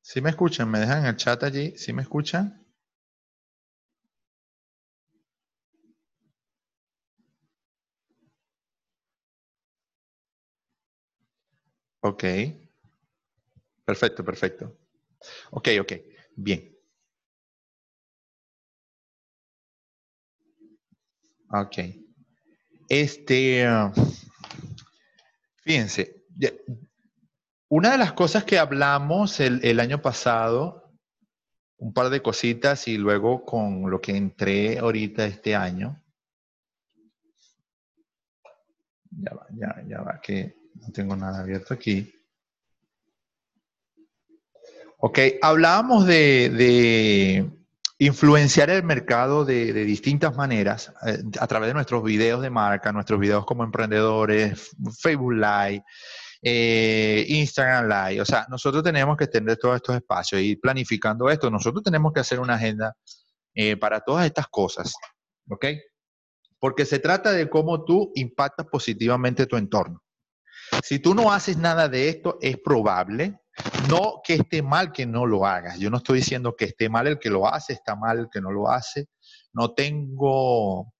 ¿Sí me escuchan? ¿Me dejan el chat allí? ¿Sí me escuchan? Ok. Perfecto, perfecto. Ok, ok, bien. Ok. Este, fíjense, una de las cosas que hablamos el, año pasado, un par de cositas y luego con lo que entré ahorita este año. Ya va, ya, ya va, que no tengo nada abierto aquí. Ok, hablábamos de, influenciar el mercado de, distintas maneras eh, a través de nuestros videos de marca, nuestros videos como emprendedores, Facebook Live, eh, Instagram Live. O sea, nosotros tenemos que tener todos estos espacios y planificando esto. Nosotros tenemos que hacer una agenda eh, para todas estas cosas. ¿Ok? Porque se trata de cómo tú impactas positivamente tu entorno. Si tú no haces nada de esto, es probable no que esté mal que no lo hagas. Yo no estoy diciendo que esté mal el que lo hace, está mal el que no lo hace. No tengo,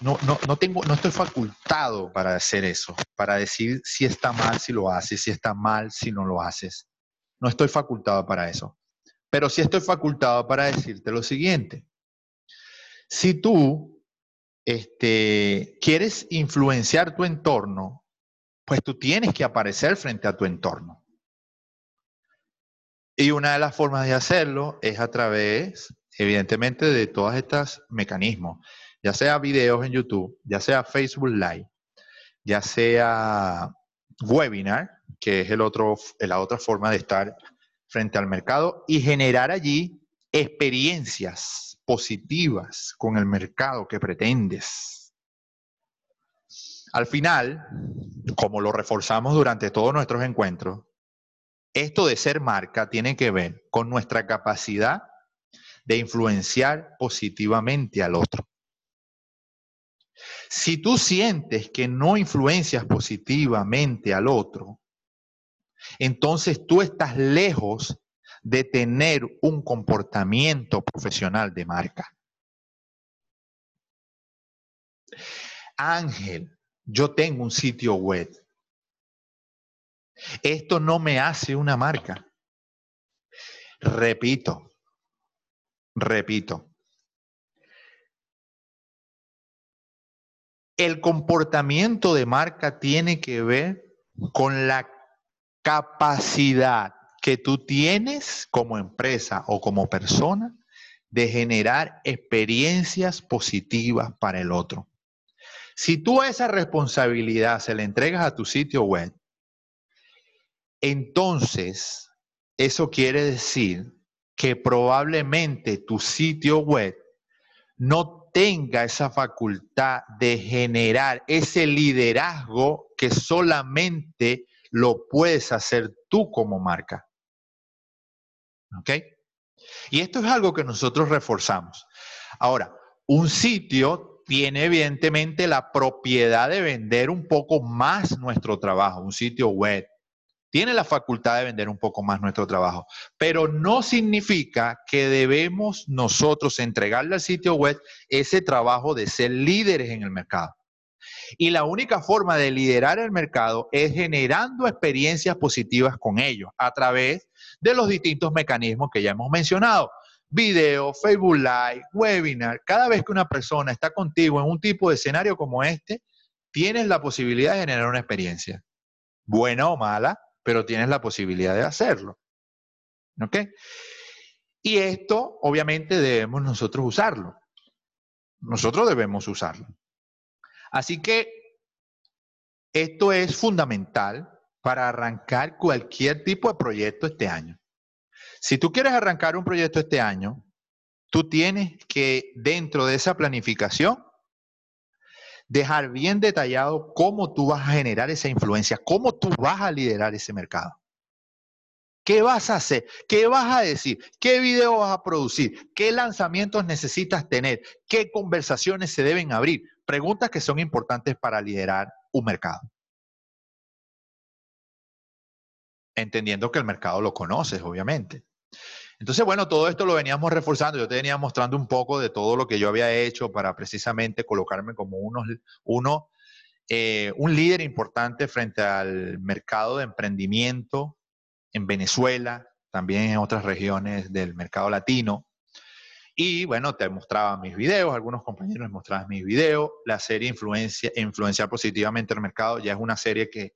no, no, no tengo, no estoy facultado para hacer eso, para decir si está mal si lo haces, si está mal si no lo haces. No estoy facultado para eso. Pero sí estoy facultado para decirte lo siguiente. Si tú este, quieres influenciar tu entorno, pues tú tienes que aparecer frente a tu entorno. Y una de las formas de hacerlo es a través, evidentemente, de todos estos mecanismos, ya sea videos en YouTube, ya sea Facebook Live, ya sea webinar, que es la otra forma de estar frente al mercado y generar allí experiencias positivas con el mercado que pretendes. Al final, como lo reforzamos durante todos nuestros encuentros, esto de ser marca tiene que ver con nuestra capacidad de influenciar positivamente al otro. Si tú sientes que no influencias positivamente al otro, entonces tú estás lejos de tener un comportamiento profesional de marca. Ángel, yo tengo un sitio web. Esto no me hace una marca. Repito, repito. El comportamiento de marca tiene que ver con la capacidad que tú tienes como empresa o como persona de generar experiencias positivas para el otro. Si tú esa responsabilidad se la entregas a tu sitio web, entonces eso quiere decir que probablemente tu sitio web no tenga esa facultad de generar ese liderazgo que solamente lo puedes hacer tú como marca. ¿Ok? Y esto es algo que nosotros reforzamos. Ahora, un sitio tiene evidentemente la propiedad de vender un poco más nuestro trabajo, un sitio web. Tiene la facultad de vender un poco más nuestro trabajo, pero no significa que debemos nosotros entregarle al sitio web ese trabajo de ser líderes en el mercado. Y la única forma de liderar el mercado es generando experiencias positivas con ellos a través de los distintos mecanismos que ya hemos mencionado. Video, Facebook Live, webinar. Cada vez que una persona está contigo en un tipo de escenario como este, tienes la posibilidad de generar una experiencia. Buena o mala, pero tienes la posibilidad de hacerlo. ¿Ok? Y esto, obviamente, debemos nosotros usarlo. Nosotros debemos usarlo. Así que esto es fundamental para arrancar cualquier tipo de proyecto este año. Si tú quieres arrancar un proyecto este año, tú tienes que dentro de esa planificación dejar bien detallado cómo tú vas a generar esa influencia, cómo tú vas a liderar ese mercado. ¿Qué vas a hacer? ¿Qué vas a decir? ¿Qué video vas a producir? ¿Qué lanzamientos necesitas tener? ¿Qué conversaciones se deben abrir? Preguntas que son importantes para liderar un mercado. Entendiendo que el mercado lo conoces, obviamente. Entonces, bueno, todo esto lo veníamos reforzando. Yo te venía mostrando un poco de todo lo que yo había hecho para precisamente colocarme como uno, uno eh, un líder importante frente al mercado de emprendimiento en Venezuela, también en otras regiones del mercado latino. Y bueno, te mostraba mis videos, algunos compañeros mostraban mis videos. La serie Influencia, Influenciar Positivamente el Mercado ya es una serie que,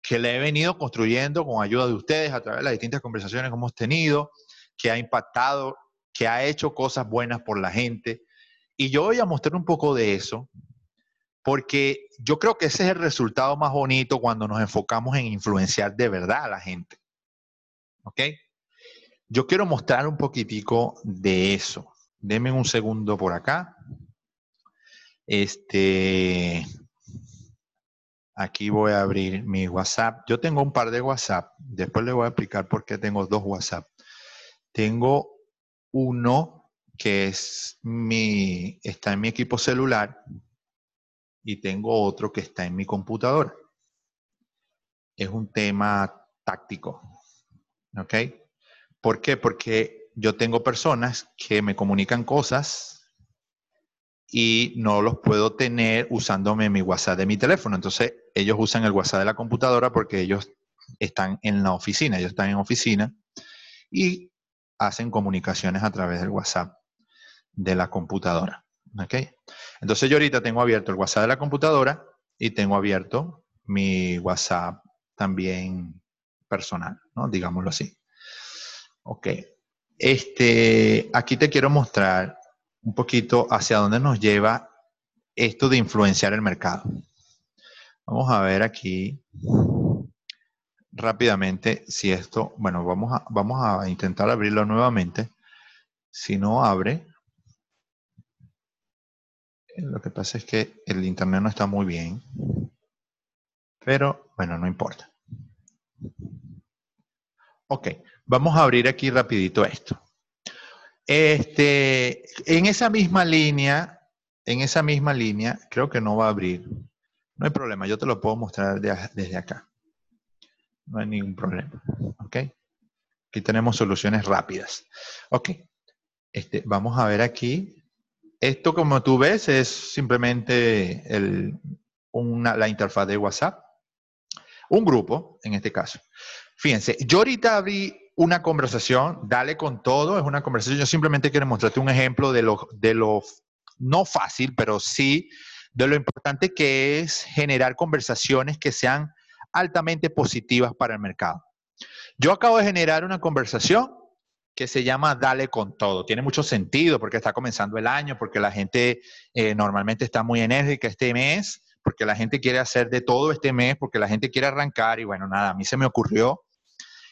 que le he venido construyendo con ayuda de ustedes a través de las distintas conversaciones que hemos tenido, que ha impactado, que ha hecho cosas buenas por la gente. Y yo voy a mostrar un poco de eso, porque yo creo que ese es el resultado más bonito cuando nos enfocamos en influenciar de verdad a la gente. ¿Ok? Yo quiero mostrar un poquitico de eso. Deme un segundo por acá. Este, aquí voy a abrir mi WhatsApp. Yo tengo un par de WhatsApp. Después le voy a explicar por qué tengo dos WhatsApp. Tengo uno que es mi, está en mi equipo celular y tengo otro que está en mi computadora. Es un tema táctico. ¿Ok? ¿Por qué? Porque yo tengo personas que me comunican cosas y no los puedo tener usándome mi WhatsApp de mi teléfono. Entonces, ellos usan el WhatsApp de la computadora porque ellos están en la oficina, ellos están en oficina y hacen comunicaciones a través del WhatsApp de la computadora. ¿Ok? Entonces yo ahorita tengo abierto el WhatsApp de la computadora y tengo abierto mi WhatsApp también personal, ¿no? Digámoslo así. Ok. Este, aquí te quiero mostrar un poquito hacia dónde nos lleva esto de influenciar el mercado. Vamos a ver aquí rápidamente si esto, bueno, vamos a, vamos a intentar abrirlo nuevamente. Si no abre, lo que pasa es que el internet no está muy bien, pero bueno, no importa. Ok, vamos a abrir aquí rapidito esto. Este, en esa misma línea, en esa misma línea, creo que no va a abrir. No hay problema, yo te lo puedo mostrar desde acá. No hay ningún problema. ¿Ok? Aquí tenemos soluciones rápidas. Ok. Este, vamos a ver aquí. Esto, como tú ves, es simplemente la interfaz de WhatsApp. Un grupo, en este caso. Fíjense, yo ahorita abrí una conversación, dale con todo, es una conversación. Yo simplemente quiero mostrarte un ejemplo de lo, de lo no fácil, pero sí de lo importante que es generar conversaciones que sean altamente positivas para el mercado. Yo acabo de generar una conversación que se llama Dale con todo. Tiene mucho sentido porque está comenzando el año, porque la gente eh, normalmente está muy enérgica este mes, porque la gente quiere hacer de todo este mes, porque la gente quiere arrancar y bueno, nada, a mí se me ocurrió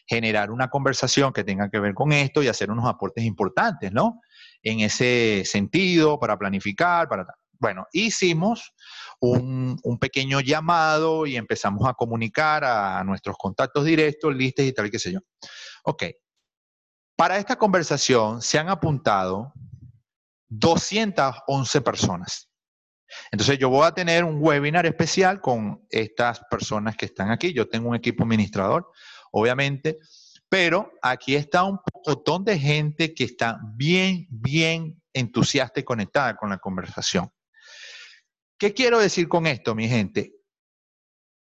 generar una conversación que tenga que ver con esto y hacer unos aportes importantes, ¿no? En ese sentido, para planificar, para... Bueno, hicimos un, pequeño llamado y empezamos a comunicar a nuestros contactos directos, listas y tal, qué sé yo. Ok. Para esta conversación se han apuntado 211 personas. Entonces yo voy a tener un webinar especial con estas personas que están aquí. Yo tengo un equipo administrador obviamente, pero aquí está un montón de gente que está bien, bien entusiasta y conectada con la conversación. ¿Qué quiero decir con esto, mi gente?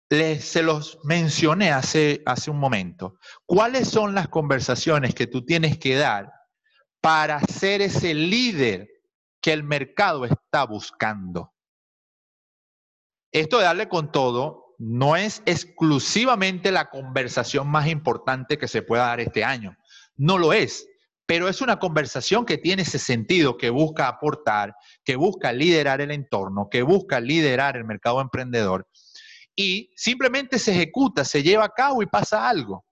Les, se los mencioné hace, hace un momento. ¿Cuáles son las conversaciones que tú tienes que dar para ser ese líder que el mercado está buscando? Esto de darle con todo no es exclusivamente la conversación más importante que se pueda dar este año. No lo es, pero es una conversación que tiene ese sentido, que busca aportar, que busca liderar el entorno, que busca liderar el mercado emprendedor y simplemente se ejecuta, se lleva a cabo y pasa algo.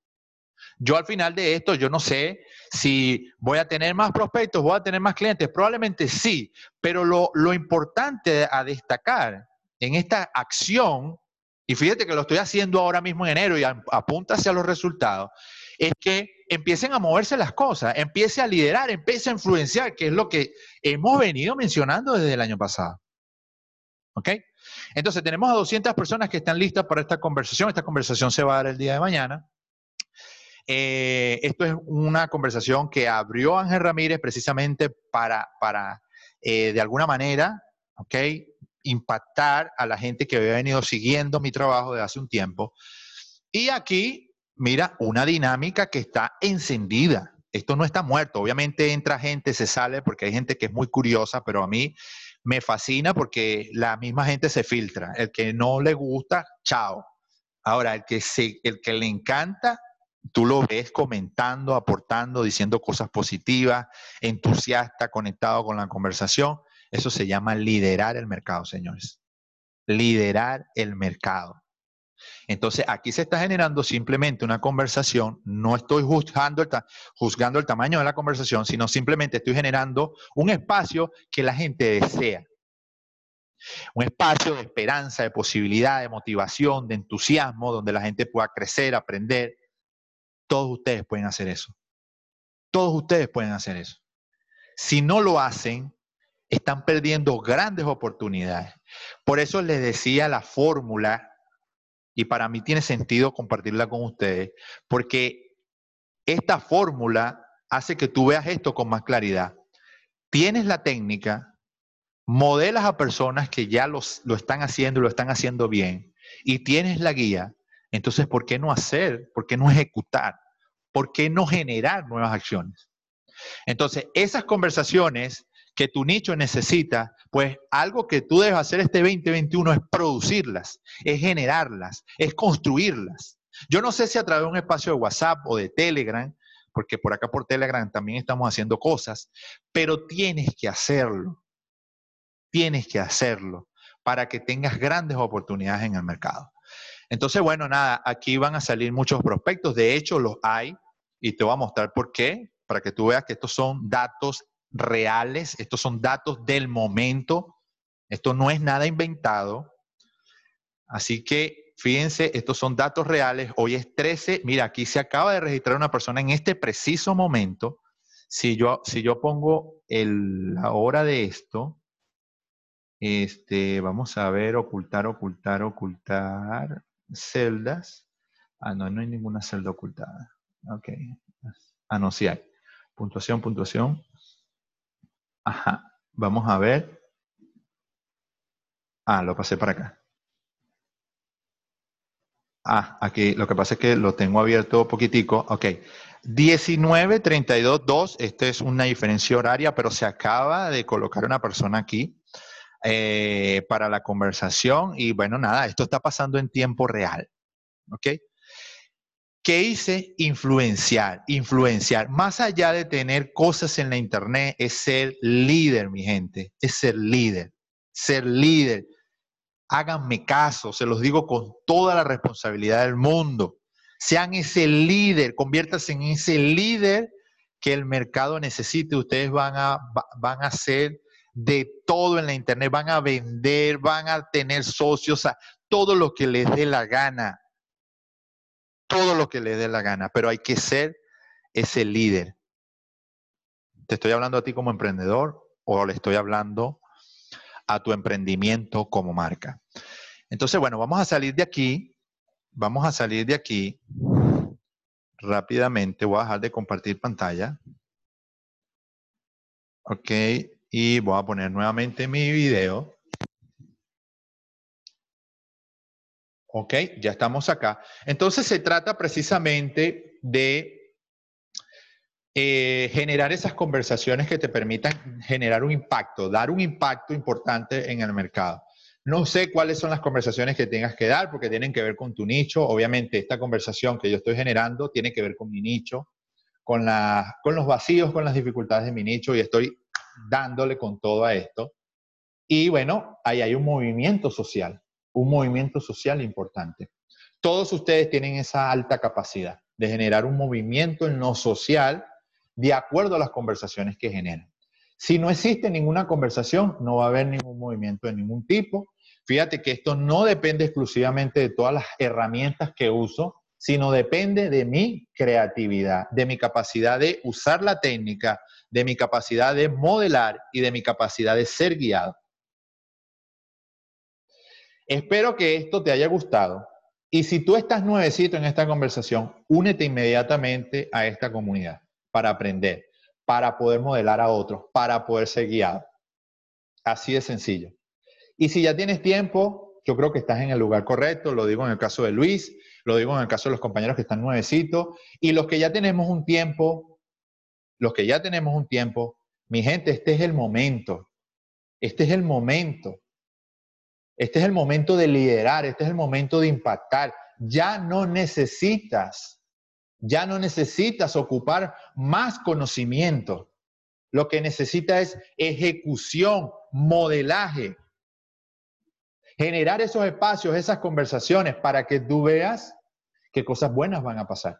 Yo al final de esto, yo no sé si voy a tener más prospectos, voy a tener más clientes, probablemente sí, pero lo, lo importante a destacar en esta acción y fíjate que lo estoy haciendo ahora mismo en enero y apunta hacia los resultados, es que empiecen a moverse las cosas, empiece a liderar, empiece a influenciar, que es lo que hemos venido mencionando desde el año pasado. ¿Ok? Entonces tenemos a 200 personas que están listas para esta conversación. Esta conversación se va a dar el día de mañana. Eh, esto es una conversación que abrió Ángel Ramírez precisamente para, para eh, de alguna manera, ¿ok? impactar a la gente que había venido siguiendo mi trabajo de hace un tiempo. Y aquí, mira, una dinámica que está encendida. Esto no está muerto. Obviamente entra gente, se sale, porque hay gente que es muy curiosa, pero a mí me fascina porque la misma gente se filtra. El que no le gusta, chao. Ahora, el que, se, el que le encanta, tú lo ves comentando, aportando, diciendo cosas positivas, entusiasta, conectado con la conversación. Eso se llama liderar el mercado, señores. Liderar el mercado. Entonces, aquí se está generando simplemente una conversación, no estoy juzgando el, tamaño de la conversación, sino simplemente estoy generando un espacio que la gente desea. Un espacio de esperanza, de posibilidad, de motivación, de entusiasmo, donde la gente pueda crecer, aprender. Todos ustedes pueden hacer eso. Todos ustedes pueden hacer eso. Si no lo hacen, están perdiendo grandes oportunidades. Por eso les decía la fórmula, y para mí tiene sentido compartirla con ustedes, porque esta fórmula hace que tú veas esto con más claridad. Tienes la técnica, modelas a personas que ya lo están haciendo y lo están haciendo bien, y tienes la guía, entonces, ¿por qué no hacer? ¿Por qué no ejecutar? ¿Por qué no generar nuevas acciones? Entonces, esas conversaciones que tu nicho necesita, pues algo que tú debes hacer este 2021 es producirlas, es generarlas, es construirlas. Yo no sé si a través de un espacio de WhatsApp o de Telegram, porque por acá por Telegram también estamos haciendo cosas, pero tienes que hacerlo. Tienes que hacerlo para que tengas grandes oportunidades en el mercado. Entonces, bueno, nada, aquí van a salir muchos prospectos, de hecho los hay, y te voy a mostrar por qué, para que tú veas que estos son datos reales, estos son datos del momento, esto no es nada inventado. Así que fíjense, estos son datos reales, hoy es 13, mira, aquí se acaba de registrar una persona en este preciso momento. Si yo, si yo pongo el, la hora de esto, este, vamos a ver, ocultar, ocultar, ocultar celdas. Ah, no, no hay ninguna celda ocultada. Ok. Ah, no, sí hay. Puntuación, puntuación. Ajá. Vamos a ver. Ah, lo pasé para acá. Ah, aquí lo que pasa es que lo tengo abierto poquitico. Ok. 19.32.2. Esta es una diferencia horaria, pero se acaba de colocar una persona aquí eh, para la conversación. Y bueno, nada, esto está pasando en tiempo real. ¿Ok? ¿Qué hice? Influenciar, influenciar. Más allá de tener cosas en la internet, es ser líder, mi gente. Es ser líder, ser líder. Háganme caso, se los digo con toda la responsabilidad del mundo. Sean ese líder, conviértanse en ese líder que el mercado necesite. Ustedes van a, van a de todo en la internet, van a vender, van a tener socios, a todo lo que les dé la gana todo lo que le dé la gana, pero hay que ser ese líder. ¿Te estoy hablando a ti como emprendedor o le estoy hablando a tu emprendimiento como marca? Entonces, bueno, vamos a salir de aquí. Vamos a salir de aquí rápidamente. Voy a dejar de compartir pantalla. Ok, y voy a poner nuevamente mi video. ¿Ok? Ya estamos acá. Entonces se trata precisamente de eh, generar esas conversaciones que te permitan generar un impacto, dar un impacto importante en el mercado. No sé cuáles son las conversaciones que tengas que dar porque tienen que ver con tu nicho. Obviamente esta conversación que yo estoy generando tiene que ver con mi nicho, con, con los vacíos, con las dificultades de mi nicho y estoy dándole con todo a esto. Y bueno, ahí hay un movimiento social un movimiento social importante. Todos ustedes tienen esa alta capacidad de generar un movimiento en lo social de acuerdo a las conversaciones que generan. Si no existe ninguna conversación, no va a haber ningún movimiento de ningún tipo. Fíjate que esto no depende exclusivamente de todas las herramientas que uso, sino depende de mi creatividad, de mi capacidad de usar la técnica, de mi capacidad de modelar y de mi capacidad de ser guiado. Espero que esto te haya gustado. Y si tú estás nuevecito en esta conversación, únete inmediatamente a esta comunidad para aprender, para poder modelar a otros, para poder ser guiado. Así de sencillo. Y si ya tienes tiempo, yo creo que estás en el lugar correcto. Lo digo en el caso de Luis, lo digo en el caso de los compañeros que están nuevecitos. Y los que ya tenemos un tiempo, los que ya tenemos un tiempo, mi gente, este es el momento. Este es el momento este es el momento de liderar, este es el momento de impactar. Ya no necesitas, ya no necesitas ocupar más conocimiento. Lo que necesitas es ejecución, modelaje. Generar esos espacios, esas conversaciones para que tú veas qué cosas buenas van a pasar.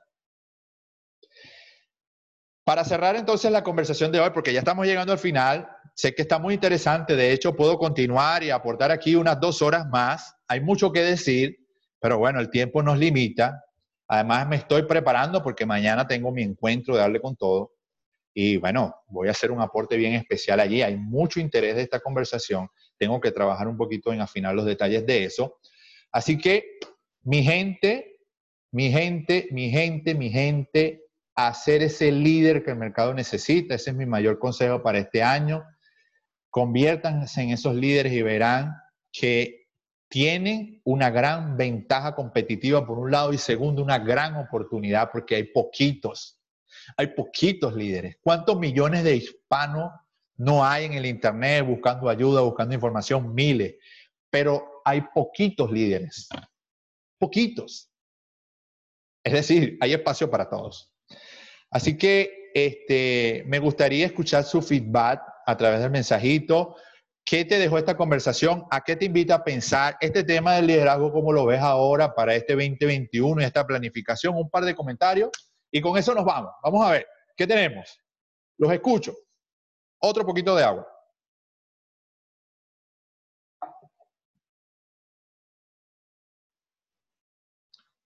Para cerrar entonces la conversación de hoy, porque ya estamos llegando al final, Sé que está muy interesante, de hecho puedo continuar y aportar aquí unas dos horas más. Hay mucho que decir, pero bueno, el tiempo nos limita. Además me estoy preparando porque mañana tengo mi encuentro de darle con todo. Y bueno, voy a hacer un aporte bien especial allí. Hay mucho interés de esta conversación. Tengo que trabajar un poquito en afinar los detalles de eso. Así que, mi gente, mi gente, mi gente, mi gente, hacer ese líder que el mercado necesita. Ese es mi mayor consejo para este año. Conviértanse en esos líderes y verán que tienen una gran ventaja competitiva por un lado y segundo, una gran oportunidad porque hay poquitos, hay poquitos líderes. ¿Cuántos millones de hispanos No hay en el Internet buscando ayuda, buscando información, miles, pero hay poquitos líderes, poquitos. Es decir, hay espacio para todos. Así que este, me gustaría escuchar su feedback a través del mensajito. ¿Qué te dejó esta conversación? ¿A qué te invita a pensar este tema del liderazgo? ¿Cómo lo ves ahora para este 2021 y esta planificación? Un par de comentarios y con eso nos vamos. Vamos a ver, ¿qué tenemos? Los escucho. Otro poquito de agua.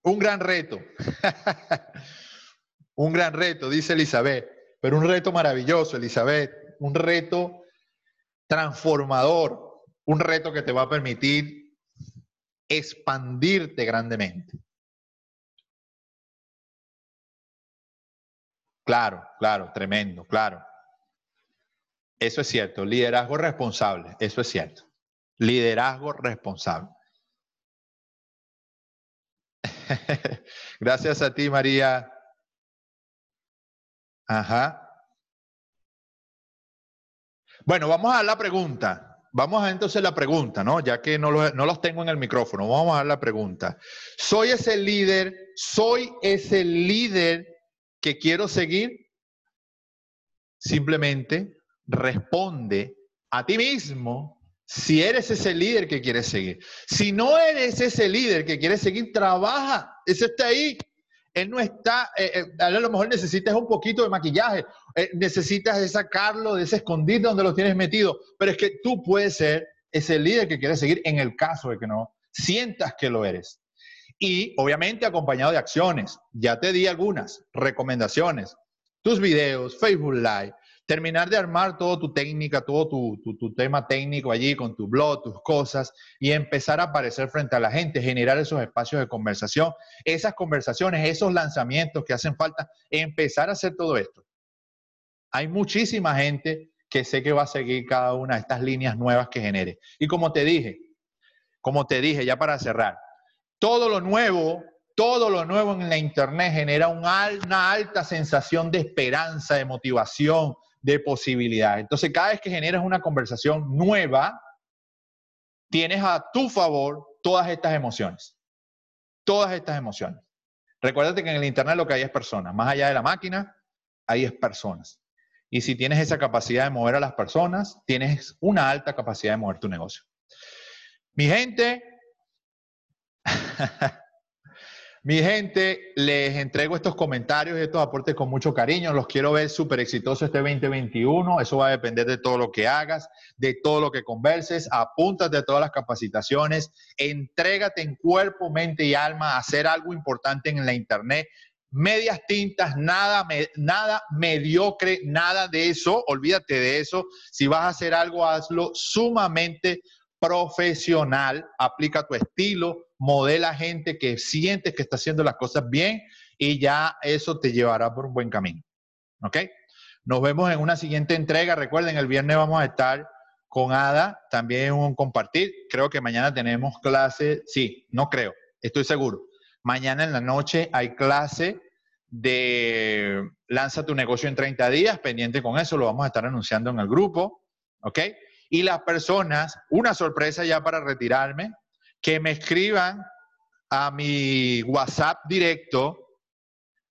Un gran reto. un gran reto, dice Elizabeth, pero un reto maravilloso, Elizabeth. Un reto transformador, un reto que te va a permitir expandirte grandemente. Claro, claro, tremendo, claro. Eso es cierto, liderazgo responsable, eso es cierto. Liderazgo responsable. Gracias a ti, María. Ajá. Bueno, vamos a la pregunta. Vamos a entonces la pregunta, ¿no? Ya que no, no los tengo en el micrófono, vamos a dar la pregunta. ¿Soy ese líder? ¿Soy ese líder que quiero seguir? Simplemente responde a ti mismo si eres ese líder que quieres seguir. Si no eres ese líder que quieres seguir, trabaja. Ese está ahí. Él no está, eh, eh, a lo mejor necesitas un poquito de maquillaje, eh, necesitas sacarlo de ese escondite donde lo tienes metido, pero es que tú puedes ser ese líder que quieres seguir en el caso de que no sientas que lo eres. Y obviamente acompañado de acciones. Ya te di algunas recomendaciones. Tus videos, Facebook Live, terminar de armar toda tu técnica, todo tu, tema técnico allí con tu blog, tus cosas y empezar a aparecer frente a la gente, generar esos espacios de conversación, esas conversaciones, esos lanzamientos que hacen falta, empezar a hacer todo esto. Hay muchísima gente que sé que va a seguir cada una de estas líneas nuevas que genere. Y como te dije, como te dije ya para cerrar, todo lo nuevo todo lo nuevo en la Internet genera una alta sensación de esperanza, de motivación, de posibilidades. Entonces, cada vez que generas una conversación nueva, tienes a tu favor todas estas emociones. Todas estas emociones. Recuérdate que en el Internet lo que hay es personas. Más allá de la máquina, hay es personas. Y si tienes esa capacidad de mover a las personas, tienes una alta capacidad de mover tu negocio. Mi gente, Mi gente, les entrego estos comentarios y estos aportes con mucho cariño. Los quiero ver súper exitosos este 2021. Eso va a depender de todo lo que hagas, de todo lo que converses. Apúntate a todas las capacitaciones. Entrégate en cuerpo, mente y alma a hacer algo importante en la Internet. Medias tintas, nada, nada mediocre, nada de eso. Olvídate de eso. Si vas a hacer algo, hazlo sumamente profesional. Aplica tu estilo modela gente que sientes que está haciendo las cosas bien y ya eso te llevará por un buen camino. ¿Ok? Nos vemos en una siguiente entrega. Recuerden, el viernes vamos a estar con Ada, también un compartir. Creo que mañana tenemos clase, sí, no creo, estoy seguro. Mañana en la noche hay clase de lanza tu negocio en 30 días, pendiente con eso, lo vamos a estar anunciando en el grupo, ¿ok? Y las personas, una sorpresa ya para retirarme, que me escriban a mi WhatsApp directo,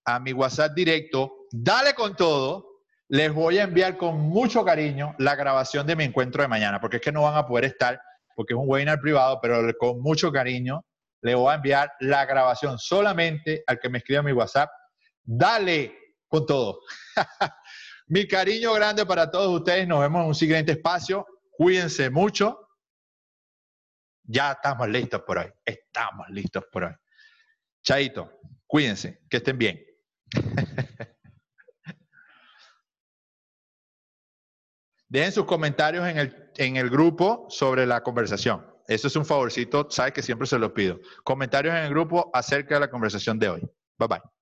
a mi WhatsApp directo, dale con todo, les voy a enviar con mucho cariño la grabación de mi encuentro de mañana, porque es que no van a poder estar, porque es un webinar privado, pero con mucho cariño le voy a enviar la grabación solamente al que me escriba mi WhatsApp. Dale con todo. mi cariño grande para todos ustedes. Nos vemos en un siguiente espacio. Cuídense mucho ya estamos listos por hoy. Estamos listos por hoy. Chaito, cuídense, que estén bien. Dejen sus comentarios en el grupo sobre la conversación. Eso es un favorcito, sabes que siempre se lo pido. Comentarios en el grupo acerca de la conversación de hoy. Bye bye.